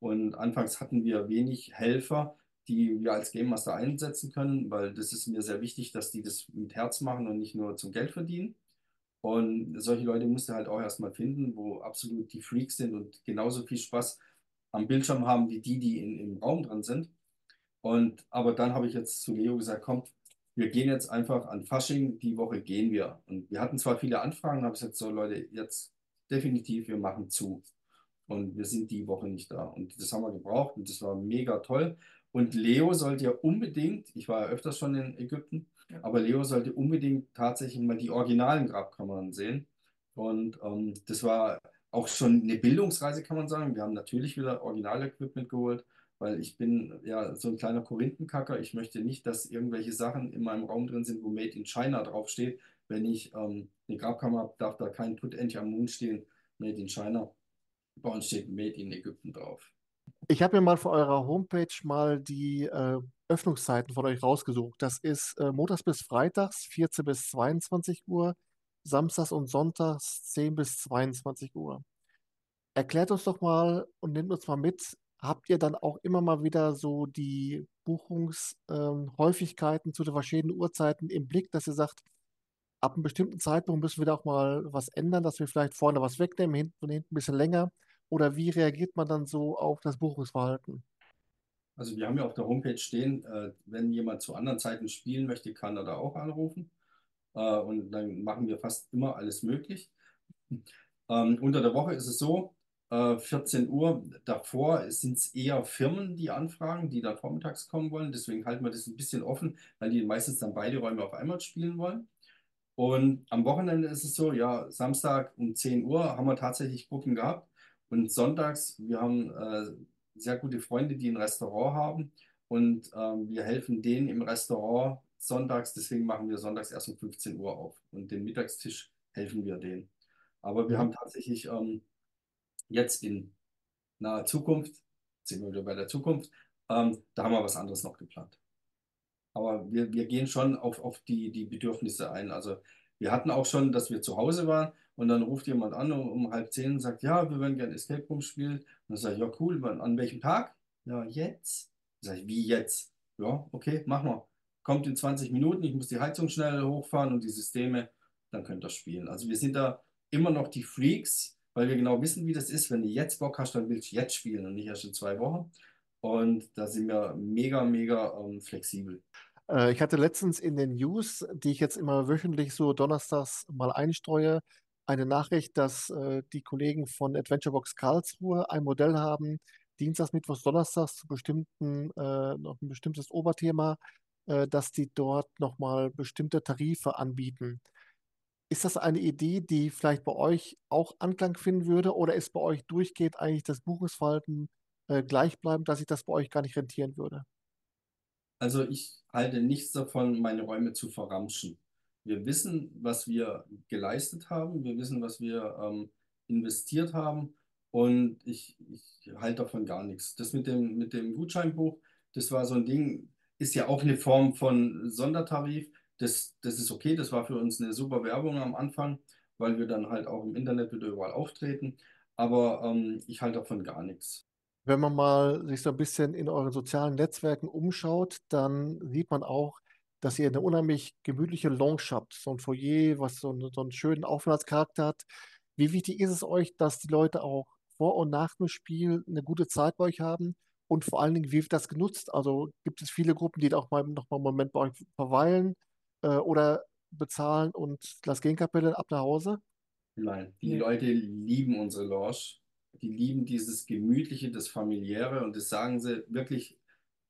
Und anfangs hatten wir wenig Helfer, die wir als Game Master einsetzen können, weil das ist mir sehr wichtig, dass die das mit Herz machen und nicht nur zum Geld verdienen. Und solche Leute musst du halt auch erstmal finden, wo absolut die Freaks sind und genauso viel Spaß am Bildschirm haben wie die, die in, im Raum drin sind. Und aber dann habe ich jetzt zu Leo gesagt, komm, wir gehen jetzt einfach an Fasching, die Woche gehen wir. Und wir hatten zwar viele Anfragen, habe ich gesagt, so Leute, jetzt definitiv, wir machen zu. Und wir sind die Woche nicht da. Und das haben wir gebraucht und das war mega toll. Und Leo sollte ja unbedingt, ich war ja öfters schon in Ägypten, aber Leo sollte unbedingt tatsächlich mal die originalen Grabkammern sehen. Und ähm, das war auch schon eine Bildungsreise, kann man sagen. Wir haben natürlich wieder Originalequipment geholt, weil ich bin ja so ein kleiner Korinthenkacker. Ich möchte nicht, dass irgendwelche Sachen in meinem Raum drin sind, wo Made in China draufsteht. Wenn ich ähm, eine Grabkammer habe, darf da kein Tutanchamun stehen, Made in China. Bei uns steht Made in Ägypten drauf. Ich habe mir mal von eurer Homepage mal die äh, Öffnungszeiten von euch rausgesucht. Das ist äh, montags bis freitags 14 bis 22 Uhr, samstags und sonntags 10 bis 22 Uhr. Erklärt uns doch mal und nehmt uns mal mit, habt ihr dann auch immer mal wieder so die Buchungshäufigkeiten zu den verschiedenen Uhrzeiten im Blick, dass ihr sagt, ab einem bestimmten Zeitpunkt müssen wir da auch mal was ändern, dass wir vielleicht vorne was wegnehmen, hinten und hinten ein bisschen länger? Oder wie reagiert man dann so auf das Buchungsverhalten? Also wir haben ja auf der Homepage stehen, äh, wenn jemand zu anderen Zeiten spielen möchte, kann er da auch anrufen. Äh, und dann machen wir fast immer alles möglich. Ähm, unter der Woche ist es so, äh, 14 Uhr davor sind es eher Firmen, die anfragen, die dann vormittags kommen wollen. Deswegen halten wir das ein bisschen offen, weil die meistens dann beide Räume auf einmal spielen wollen. Und am Wochenende ist es so, ja, Samstag um 10 Uhr haben wir tatsächlich Booking gehabt. Und sonntags, wir haben äh, sehr gute Freunde, die ein Restaurant haben. Und ähm, wir helfen denen im Restaurant sonntags. Deswegen machen wir sonntags erst um 15 Uhr auf. Und den Mittagstisch helfen wir denen. Aber wir Mhm. haben tatsächlich ähm, jetzt in naher Zukunft, sind wir wieder bei der Zukunft, ähm, da haben wir was anderes noch geplant. Aber wir, wir gehen schon auf, auf die, die Bedürfnisse ein. Also wir hatten auch schon, dass wir zu Hause waren und dann ruft jemand an um, um halb zehn und sagt, ja, wir würden gerne Escape Room spielen. Und dann sage ich, ja, cool, wann- an welchem Tag? Ja, jetzt. Sage ich, wie jetzt? Ja, okay, machen wir. Kommt in 20 Minuten, ich muss die Heizung schnell hochfahren und die Systeme, dann könnt ihr spielen. Also wir sind da immer noch die Freaks, weil wir genau wissen, wie das ist. Wenn du jetzt Bock hast, dann willst du jetzt spielen und nicht erst in zwei Wochen. Und da sind wir mega, mega ähm, flexibel. Äh, ich hatte letztens in den News, die ich jetzt immer wöchentlich so donnerstags mal einstreue, eine Nachricht, dass äh, die Kollegen von AdventureBox Karlsruhe ein Modell haben, Dienstags, Mittwochs, Donnerstags zu bestimmten, äh, noch ein bestimmtes Oberthema, äh, dass die dort nochmal bestimmte Tarife anbieten. Ist das eine Idee, die vielleicht bei euch auch Anklang finden würde, oder ist bei euch durchgehend eigentlich das Buchungsverhalten äh, gleichbleibend, dass sich das bei euch gar nicht rentieren würde? Also ich halte nichts davon, meine Räume zu verramschen. Wir wissen, was wir geleistet haben, wir wissen, was wir ähm, investiert haben und ich, ich halte davon gar nichts. Das mit dem, mit dem Gutscheinbuch, das war so ein Ding, ist ja auch eine Form von Sondertarif. Das, das ist okay, das war für uns eine super Werbung am Anfang, weil wir dann halt auch im Internet wieder überall auftreten. Aber ähm, ich halte davon gar nichts. Wenn man mal sich so ein bisschen in euren sozialen Netzwerken umschaut, dann sieht man auch, dass ihr eine unheimlich gemütliche Lounge habt. So ein Foyer, was so, einen- so einen schönen Aufenthaltscharakter hat. Wie wichtig ist es euch, dass die Leute auch vor und nach dem Spiel eine gute Zeit bei euch haben? Und vor allen Dingen, wie wird das genutzt? Also gibt es viele Gruppen, die da auch mal noch mal einen Moment bei euch verweilen äh, oder bezahlen und das Gehenkapelle ab nach Hause? Nein, die. Leute lieben unsere Lounge. Die lieben dieses Gemütliche, das Familiäre und das sagen sie wirklich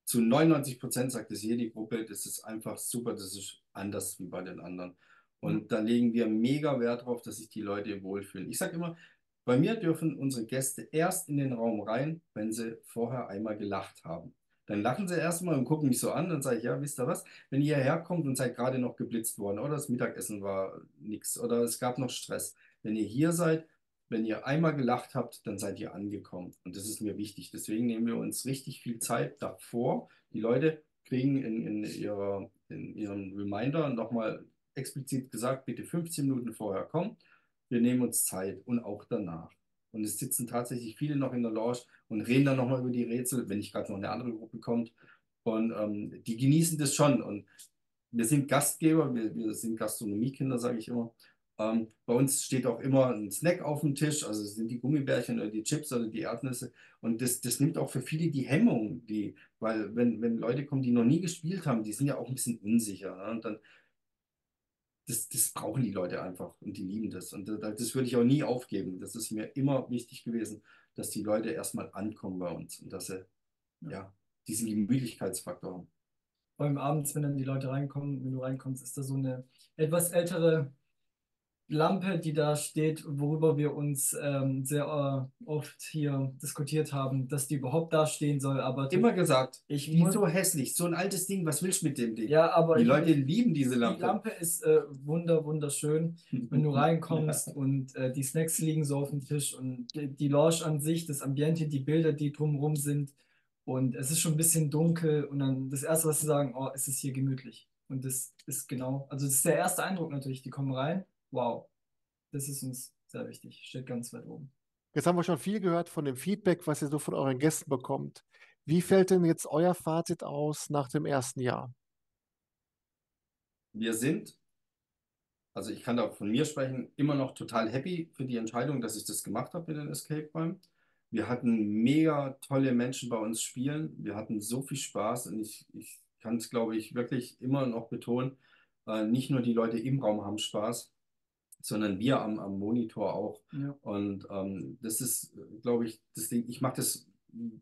zu 99 Prozent sagt es jede Gruppe, das ist einfach super, das ist anders wie bei den anderen. Und da legen wir mega Wert drauf, dass sich die Leute wohlfühlen. Ich sage immer, bei mir dürfen unsere Gäste erst in den Raum rein, wenn sie vorher einmal gelacht haben. Dann lachen sie erstmal und gucken mich so an, dann sage ich, ja, wisst ihr was, wenn ihr hierher kommt und seid gerade noch geblitzt worden oder das Mittagessen war nix oder es gab noch Stress, wenn ihr hier seid, wenn ihr einmal gelacht habt, dann seid ihr angekommen. Und das ist mir wichtig. Deswegen nehmen wir uns richtig viel Zeit davor. Die Leute kriegen in, in, ihrer, in ihrem Reminder nochmal explizit gesagt, bitte 15 Minuten vorher kommen. Wir nehmen uns Zeit und auch danach. Und es sitzen tatsächlich viele noch in der Lounge und reden dann nochmal über die Rätsel, wenn nicht gerade noch eine andere Gruppe kommt. Und ähm, die genießen das schon. Und wir sind Gastgeber, wir, wir sind Gastronomiekinder, sage ich immer. Ähm, bei uns steht auch immer ein Snack auf dem Tisch, also sind die Gummibärchen oder die Chips oder die Erdnüsse. Und das, das nimmt auch für viele die Hemmung, die, weil wenn, wenn Leute kommen, die noch nie gespielt haben, die sind ja auch ein bisschen unsicher. Ne? Und dann, das, das brauchen die Leute einfach und die lieben das. Und das, das würde ich auch nie aufgeben. Das ist mir immer wichtig gewesen, dass die Leute erstmal ankommen bei uns und dass sie ja, diesen Gemütlichkeitsfaktor haben. Vor allem abends, wenn dann die Leute reinkommen, wenn du reinkommst, ist da so eine etwas ältere Lampe, die da steht, worüber wir uns ähm, sehr äh, oft hier diskutiert haben, dass die überhaupt da stehen soll. Aber Immer gesagt, ich die so hässlich, so ein altes Ding, was willst du mit dem Ding? ja, aber Die Leute lieben diese die Lampe. Lampe ist äh, wunder, wunderschön. wenn du reinkommst und äh, die Snacks liegen so auf dem Tisch und die, die Lounge an sich, das Ambiente, die Bilder, die drumherum sind und es ist schon ein bisschen dunkel und dann das Erste, was sie sagen, oh, es ist hier gemütlich. Und das ist genau, also das ist der erste Eindruck natürlich, die kommen rein, wow, das ist uns sehr wichtig, steht ganz weit oben. Jetzt haben wir schon viel gehört von dem Feedback, was ihr so von euren Gästen bekommt. Wie fällt denn jetzt euer Fazit aus nach dem ersten Jahr? Wir sind, also ich kann da von mir sprechen, immer noch total happy für die Entscheidung, dass ich das gemacht habe mit den Escape Room. Wir hatten mega tolle Menschen bei uns spielen. Wir hatten so viel Spaß und ich, ich kann es, glaube ich, wirklich immer noch betonen, äh, nicht nur die Leute im Raum haben Spaß, sondern wir am, am Monitor auch. Ja. Und ähm, das ist, glaube ich, das Ding, ich mache das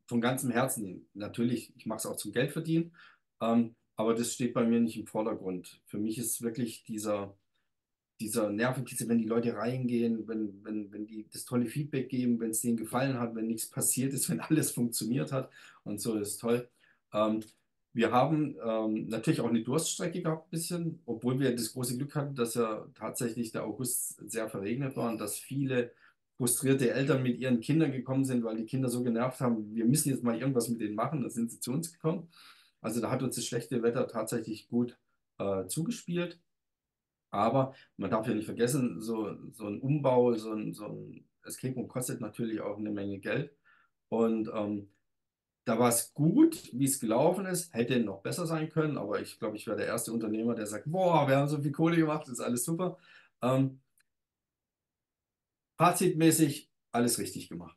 von ganzem Herzen. Natürlich, ich mache es auch zum Geld verdienen, ähm, aber das steht bei mir nicht im Vordergrund. Für mich ist wirklich dieser, dieser Nervenkitzel, wenn die Leute reingehen, wenn, wenn, wenn die das tolle Feedback geben, wenn es denen gefallen hat, wenn nichts passiert ist, wenn alles funktioniert hat und so, das ist toll. Ähm, wir haben ähm, natürlich auch eine Durststrecke gehabt, ein bisschen, obwohl wir das große Glück hatten, dass ja tatsächlich der August sehr verregnet war und dass viele frustrierte Eltern mit ihren Kindern gekommen sind, weil die Kinder so genervt haben, wir müssen jetzt mal irgendwas mit denen machen, dann sind sie zu uns gekommen. Also da hat uns das schlechte Wetter tatsächlich gut äh, zugespielt. Aber man darf ja nicht vergessen, so, so ein Umbau, so ein, so ein Escape Room kostet natürlich auch eine Menge Geld. Und ähm, da war es gut, wie es gelaufen ist. Hätte noch besser sein können, aber ich glaube, ich wäre der erste Unternehmer, der sagt, boah, wir haben so viel Kohle gemacht, das ist alles super. Ähm, fazitmäßig alles richtig gemacht.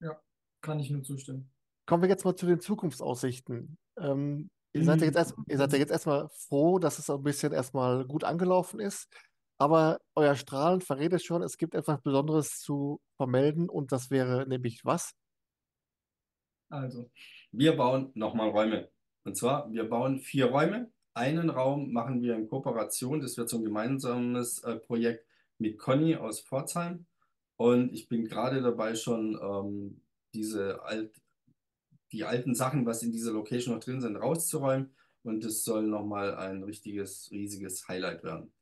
Ja, kann ich nur zustimmen. Kommen wir jetzt mal zu den Zukunftsaussichten. Ähm, ihr seid ja jetzt erst, ihr seid ja jetzt erstmal froh, dass es so ein bisschen erstmal gut angelaufen ist. Aber euer Strahlen verrät es schon, es gibt etwas Besonderes zu vermelden und das wäre nämlich was? Also, Wir bauen nochmal Räume. Und zwar, wir bauen vier Räume. Einen Raum machen wir in Kooperation. Das wird so ein gemeinsames äh, Projekt mit Conny aus Pforzheim. Und ich bin gerade dabei, schon ähm, diese alt, die alten Sachen, was in dieser Location noch drin sind, rauszuräumen. Und es soll nochmal ein richtiges, riesiges Highlight werden.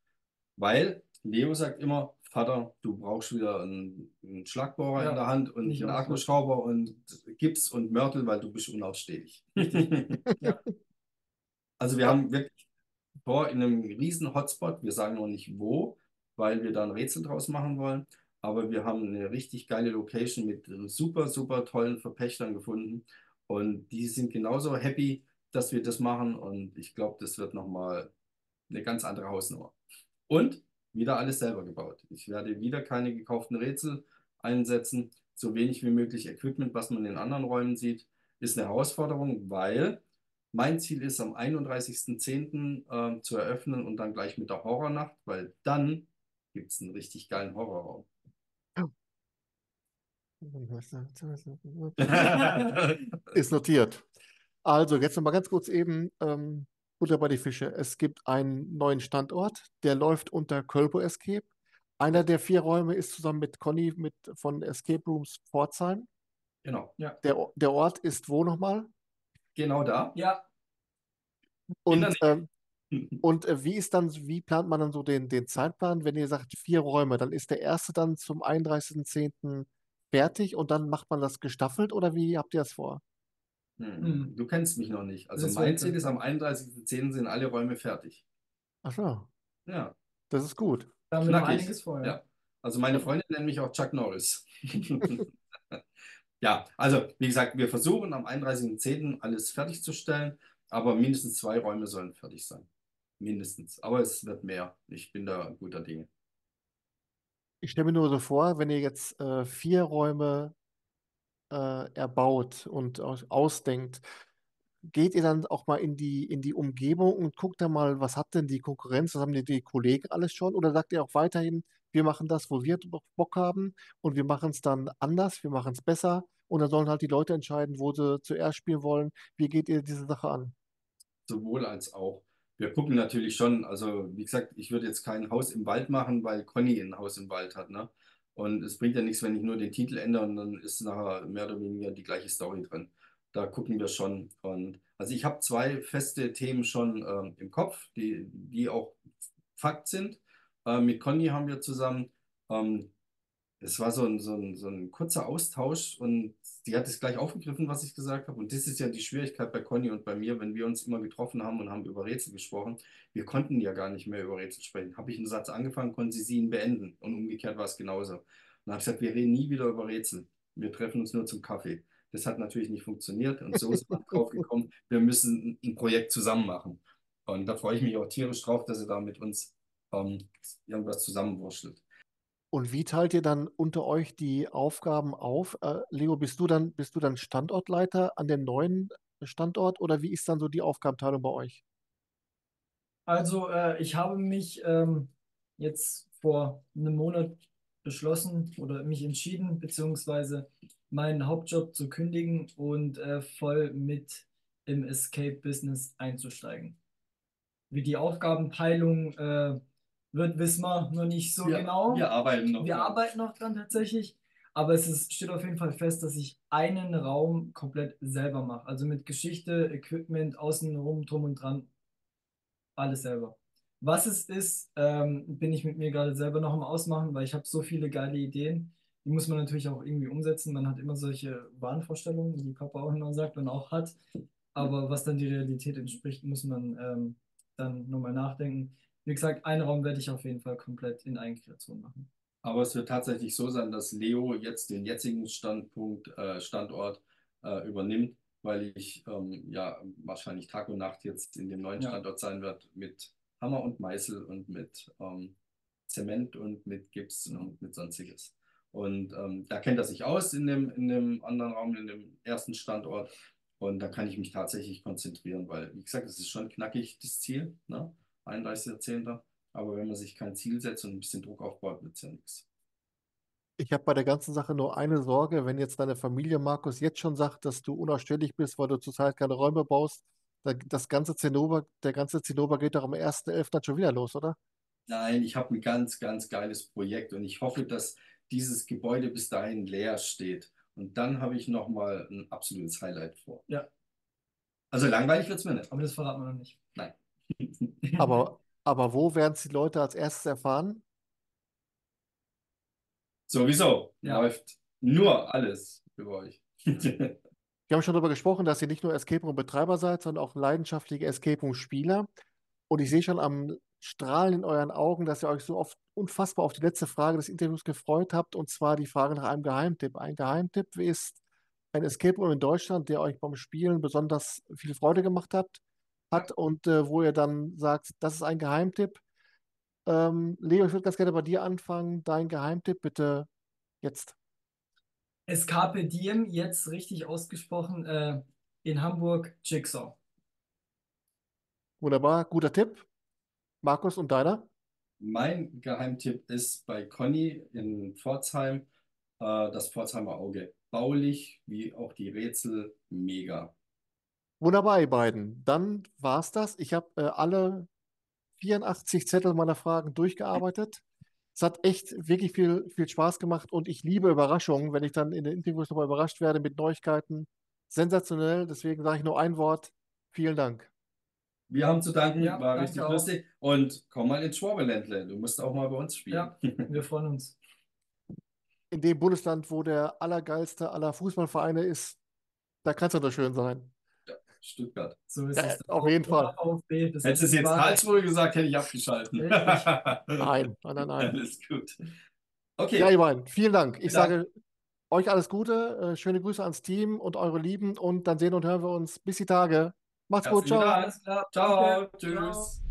Weil Leo sagt immer, Vater, du brauchst wieder einen, einen Schlagbohrer Ja, in der Hand und nicht einen. Akkuschrauber und Gips und Mörtel, weil du bist unausstehlich. Ja. Also wir haben wirklich vor in einem riesen Hotspot, wir sagen noch nicht wo, weil wir da ein Rätsel draus machen wollen, aber wir haben eine richtig geile Location mit super, super tollen Verpächtern gefunden und die sind genauso happy, dass wir das machen und ich glaube, das wird nochmal eine ganz andere Hausnummer. Und wieder alles selber gebaut. Ich werde wieder keine gekauften Rätsel einsetzen, so wenig wie möglich Equipment, was man in anderen Räumen sieht, ist eine Herausforderung, weil mein Ziel ist, am 31.10. ähm, zu eröffnen und dann gleich mit der Horrornacht, weil dann gibt es einen richtig geilen Horrorraum. Ist notiert. Also, jetzt nochmal ganz kurz eben ähm, Butter bei die Fische. Es gibt einen neuen Standort, der läuft unter Kölbo Escape. Einer der vier Räume ist zusammen mit Conny mit, von Escape Rooms Pforzheim. Genau, Der, O- der Ort ist wo nochmal? genau da. ja, Und, der ähm, und äh, wie ist dann, wie plant man dann so den, den Zeitplan? Wenn ihr sagt vier Räume, dann ist der erste dann zum 31.10. fertig und dann macht man das gestaffelt oder wie habt ihr das vor? Hm. Hm. Du kennst mich noch nicht. Also Das mein wird- Ziel ist, am 31.10. sind alle Räume fertig. Ach so, Ja, das ist gut. da haben wir noch Knackig. einiges vor. Ja. ja. Also meine Freundin nennt mich auch Chuck Norris. Ja, also wie gesagt, wir versuchen am 31.10. alles fertigzustellen, aber mindestens zwei Räume sollen fertig sein. Mindestens. Aber es wird mehr. Ich bin da guter Dinge. Ich stelle mir nur so vor, wenn ihr jetzt äh, vier Räume äh, erbaut und aus, ausdenkt, geht ihr dann auch mal in die, in die Umgebung und guckt da mal, was hat denn die Konkurrenz, was haben die, die Kollegen alles schon? Oder sagt ihr auch weiterhin, wir machen das, wo wir Bo- Bock haben und wir machen es dann anders, wir machen es besser und dann sollen halt die Leute entscheiden, wo sie zuerst spielen wollen. Wie geht ihr diese Sache an? Sowohl als auch. wir gucken natürlich schon, also wie gesagt, ich würde jetzt kein Haus im Wald machen, weil Conny ein Haus im Wald hat, ne? Und es bringt ja nichts, wenn ich nur den Titel ändere und dann ist nachher mehr oder weniger die gleiche Story drin. Da gucken wir schon. Und also ich habe zwei feste Themen schon ähm, im Kopf, die, die auch Fakt sind. Äh, mit Conny haben wir zusammen ähm, es war so ein, so ein, so ein kurzer Austausch und die hat es gleich aufgegriffen, was ich gesagt habe. Und das ist ja die Schwierigkeit bei Conny und bei mir, wenn wir uns immer getroffen haben und haben über Rätsel gesprochen. Wir konnten ja gar nicht mehr über Rätsel sprechen. Habe ich einen Satz angefangen, konnte sie sie ihn beenden. Und umgekehrt war es genauso. Und habe ich gesagt, wir reden nie wieder über Rätsel. Wir treffen uns nur zum Kaffee. Das hat natürlich nicht funktioniert. Und so ist man drauf gekommen, wir müssen ein Projekt zusammen machen. Und da freue ich mich auch tierisch drauf, dass sie da mit uns ähm, irgendwas zusammenwurschtelt. Und wie teilt ihr dann unter euch die Aufgaben auf? Äh, Leo, bist du dann, bist du dann Standortleiter an dem neuen Standort oder wie ist dann so die Aufgabenteilung bei euch? Also, äh, ich habe mich ähm, jetzt vor einem Monat beschlossen oder mich entschieden, beziehungsweise meinen Hauptjob zu kündigen und äh, voll mit im Escape-Business einzusteigen. Wie die Aufgabenteilung äh, wird, wissen wir noch nicht so wir, genau. Wir arbeiten noch. Wir dran. arbeiten noch dran tatsächlich. Aber es ist, steht auf jeden Fall fest, dass ich einen Raum komplett selber mache. Also mit Geschichte, Equipment, außenrum, drum und dran. Alles selber. Was es ist, ähm, bin ich mit mir gerade selber noch am Ausmachen, weil ich habe so viele geile Ideen. Die muss man natürlich auch irgendwie umsetzen. Man hat immer solche Wahnvorstellungen, wie Papa auch immer sagt und auch hat. Aber was dann die Realität entspricht, muss man ähm, dann nochmal nachdenken. Wie gesagt, einen Raum werde ich auf jeden Fall komplett in Eigenkreation machen. Aber es wird tatsächlich so sein, dass Leo jetzt den jetzigen Standpunkt, äh, Standort äh, übernimmt, weil ich ähm, ja wahrscheinlich Tag und Nacht jetzt in dem neuen ja. Standort sein werde mit Hammer und Meißel und mit ähm, Zement und mit Gips und mit sonstiges. Und ähm, da kennt er sich aus in dem, in dem anderen Raum, in dem ersten Standort. Und da kann ich mich tatsächlich konzentrieren, weil, wie gesagt, es ist schon knackig, das Ziel. Ne? 31.10. Aber wenn man sich kein Ziel setzt und ein bisschen Druck aufbaut, wird es ja nichts. Ich habe bei der ganzen Sache nur eine Sorge, wenn jetzt deine Familie, Markus, jetzt schon sagt, dass du unausstehlich bist, weil du zurzeit keine Räume baust, das ganze Zinnober, der ganze Zinnober geht doch am 1.11. schon wieder los, oder? Nein, ich habe ein ganz, ganz geiles Projekt und ich hoffe, dass dieses Gebäude bis dahin leer steht. Und dann habe ich nochmal ein absolutes Highlight vor. Ja. Also langweilig wird es mir nicht. Aber das verraten wir noch nicht. Nein. Aber, aber wo werden es die Leute als erstes erfahren? Sowieso ja. läuft nur alles über euch. Wir haben schon darüber gesprochen, dass ihr nicht nur Escape Room Betreiber seid, sondern auch leidenschaftliche Escape Room Spieler. Und ich sehe schon am Strahlen in euren Augen, dass ihr euch so oft unfassbar auf die letzte Frage des Interviews gefreut habt, und zwar die Frage nach einem Geheimtipp. Ein Geheimtipp ist ein Escape Room in Deutschland, der euch beim Spielen besonders viel Freude gemacht hat hat und äh, wo ihr dann sagt, das ist ein Geheimtipp. Ähm, Leo, ich würde ganz gerne bei dir anfangen. Dein Geheimtipp bitte jetzt. Escape Diem, jetzt richtig ausgesprochen, äh, in Hamburg Jigsaw. Wunderbar, guter Tipp. Markus und deiner? Mein Geheimtipp ist bei Conny in Pforzheim äh, das Pforzheimer Auge. Baulich wie auch die Rätsel mega. Wunderbar, ihr beiden. Dann war es das. Ich habe äh, alle 84 Zettel meiner Fragen durchgearbeitet. Es hat echt wirklich viel, viel Spaß gemacht und ich liebe Überraschungen, wenn ich dann in den Interviews nochmal überrascht werde mit Neuigkeiten. Sensationell. Deswegen sage ich nur ein Wort. Vielen Dank. Wir haben zu danken, ja, war richtig lustig. Und komm mal ins Schwabeländle. Du musst auch mal bei uns spielen. Ja, wir freuen uns. In dem Bundesland, wo der allergeilste aller Fußballvereine ist, da kann es doch schön sein. Stuttgart. So ist ja, es. Auf jeden Fall. Hättest du es jetzt Karlsruhe gesagt, hätte ich abgeschalten. nein, nein, nein, nein. Alles gut. Okay. Ja, Ivan, vielen Dank. Ich Dank. sage euch alles Gute, äh, schöne Grüße ans Team und eure Lieben und dann sehen und hören wir uns bis die Tage. Macht's gut, ciao. Ciao, Tschüss. Ciao.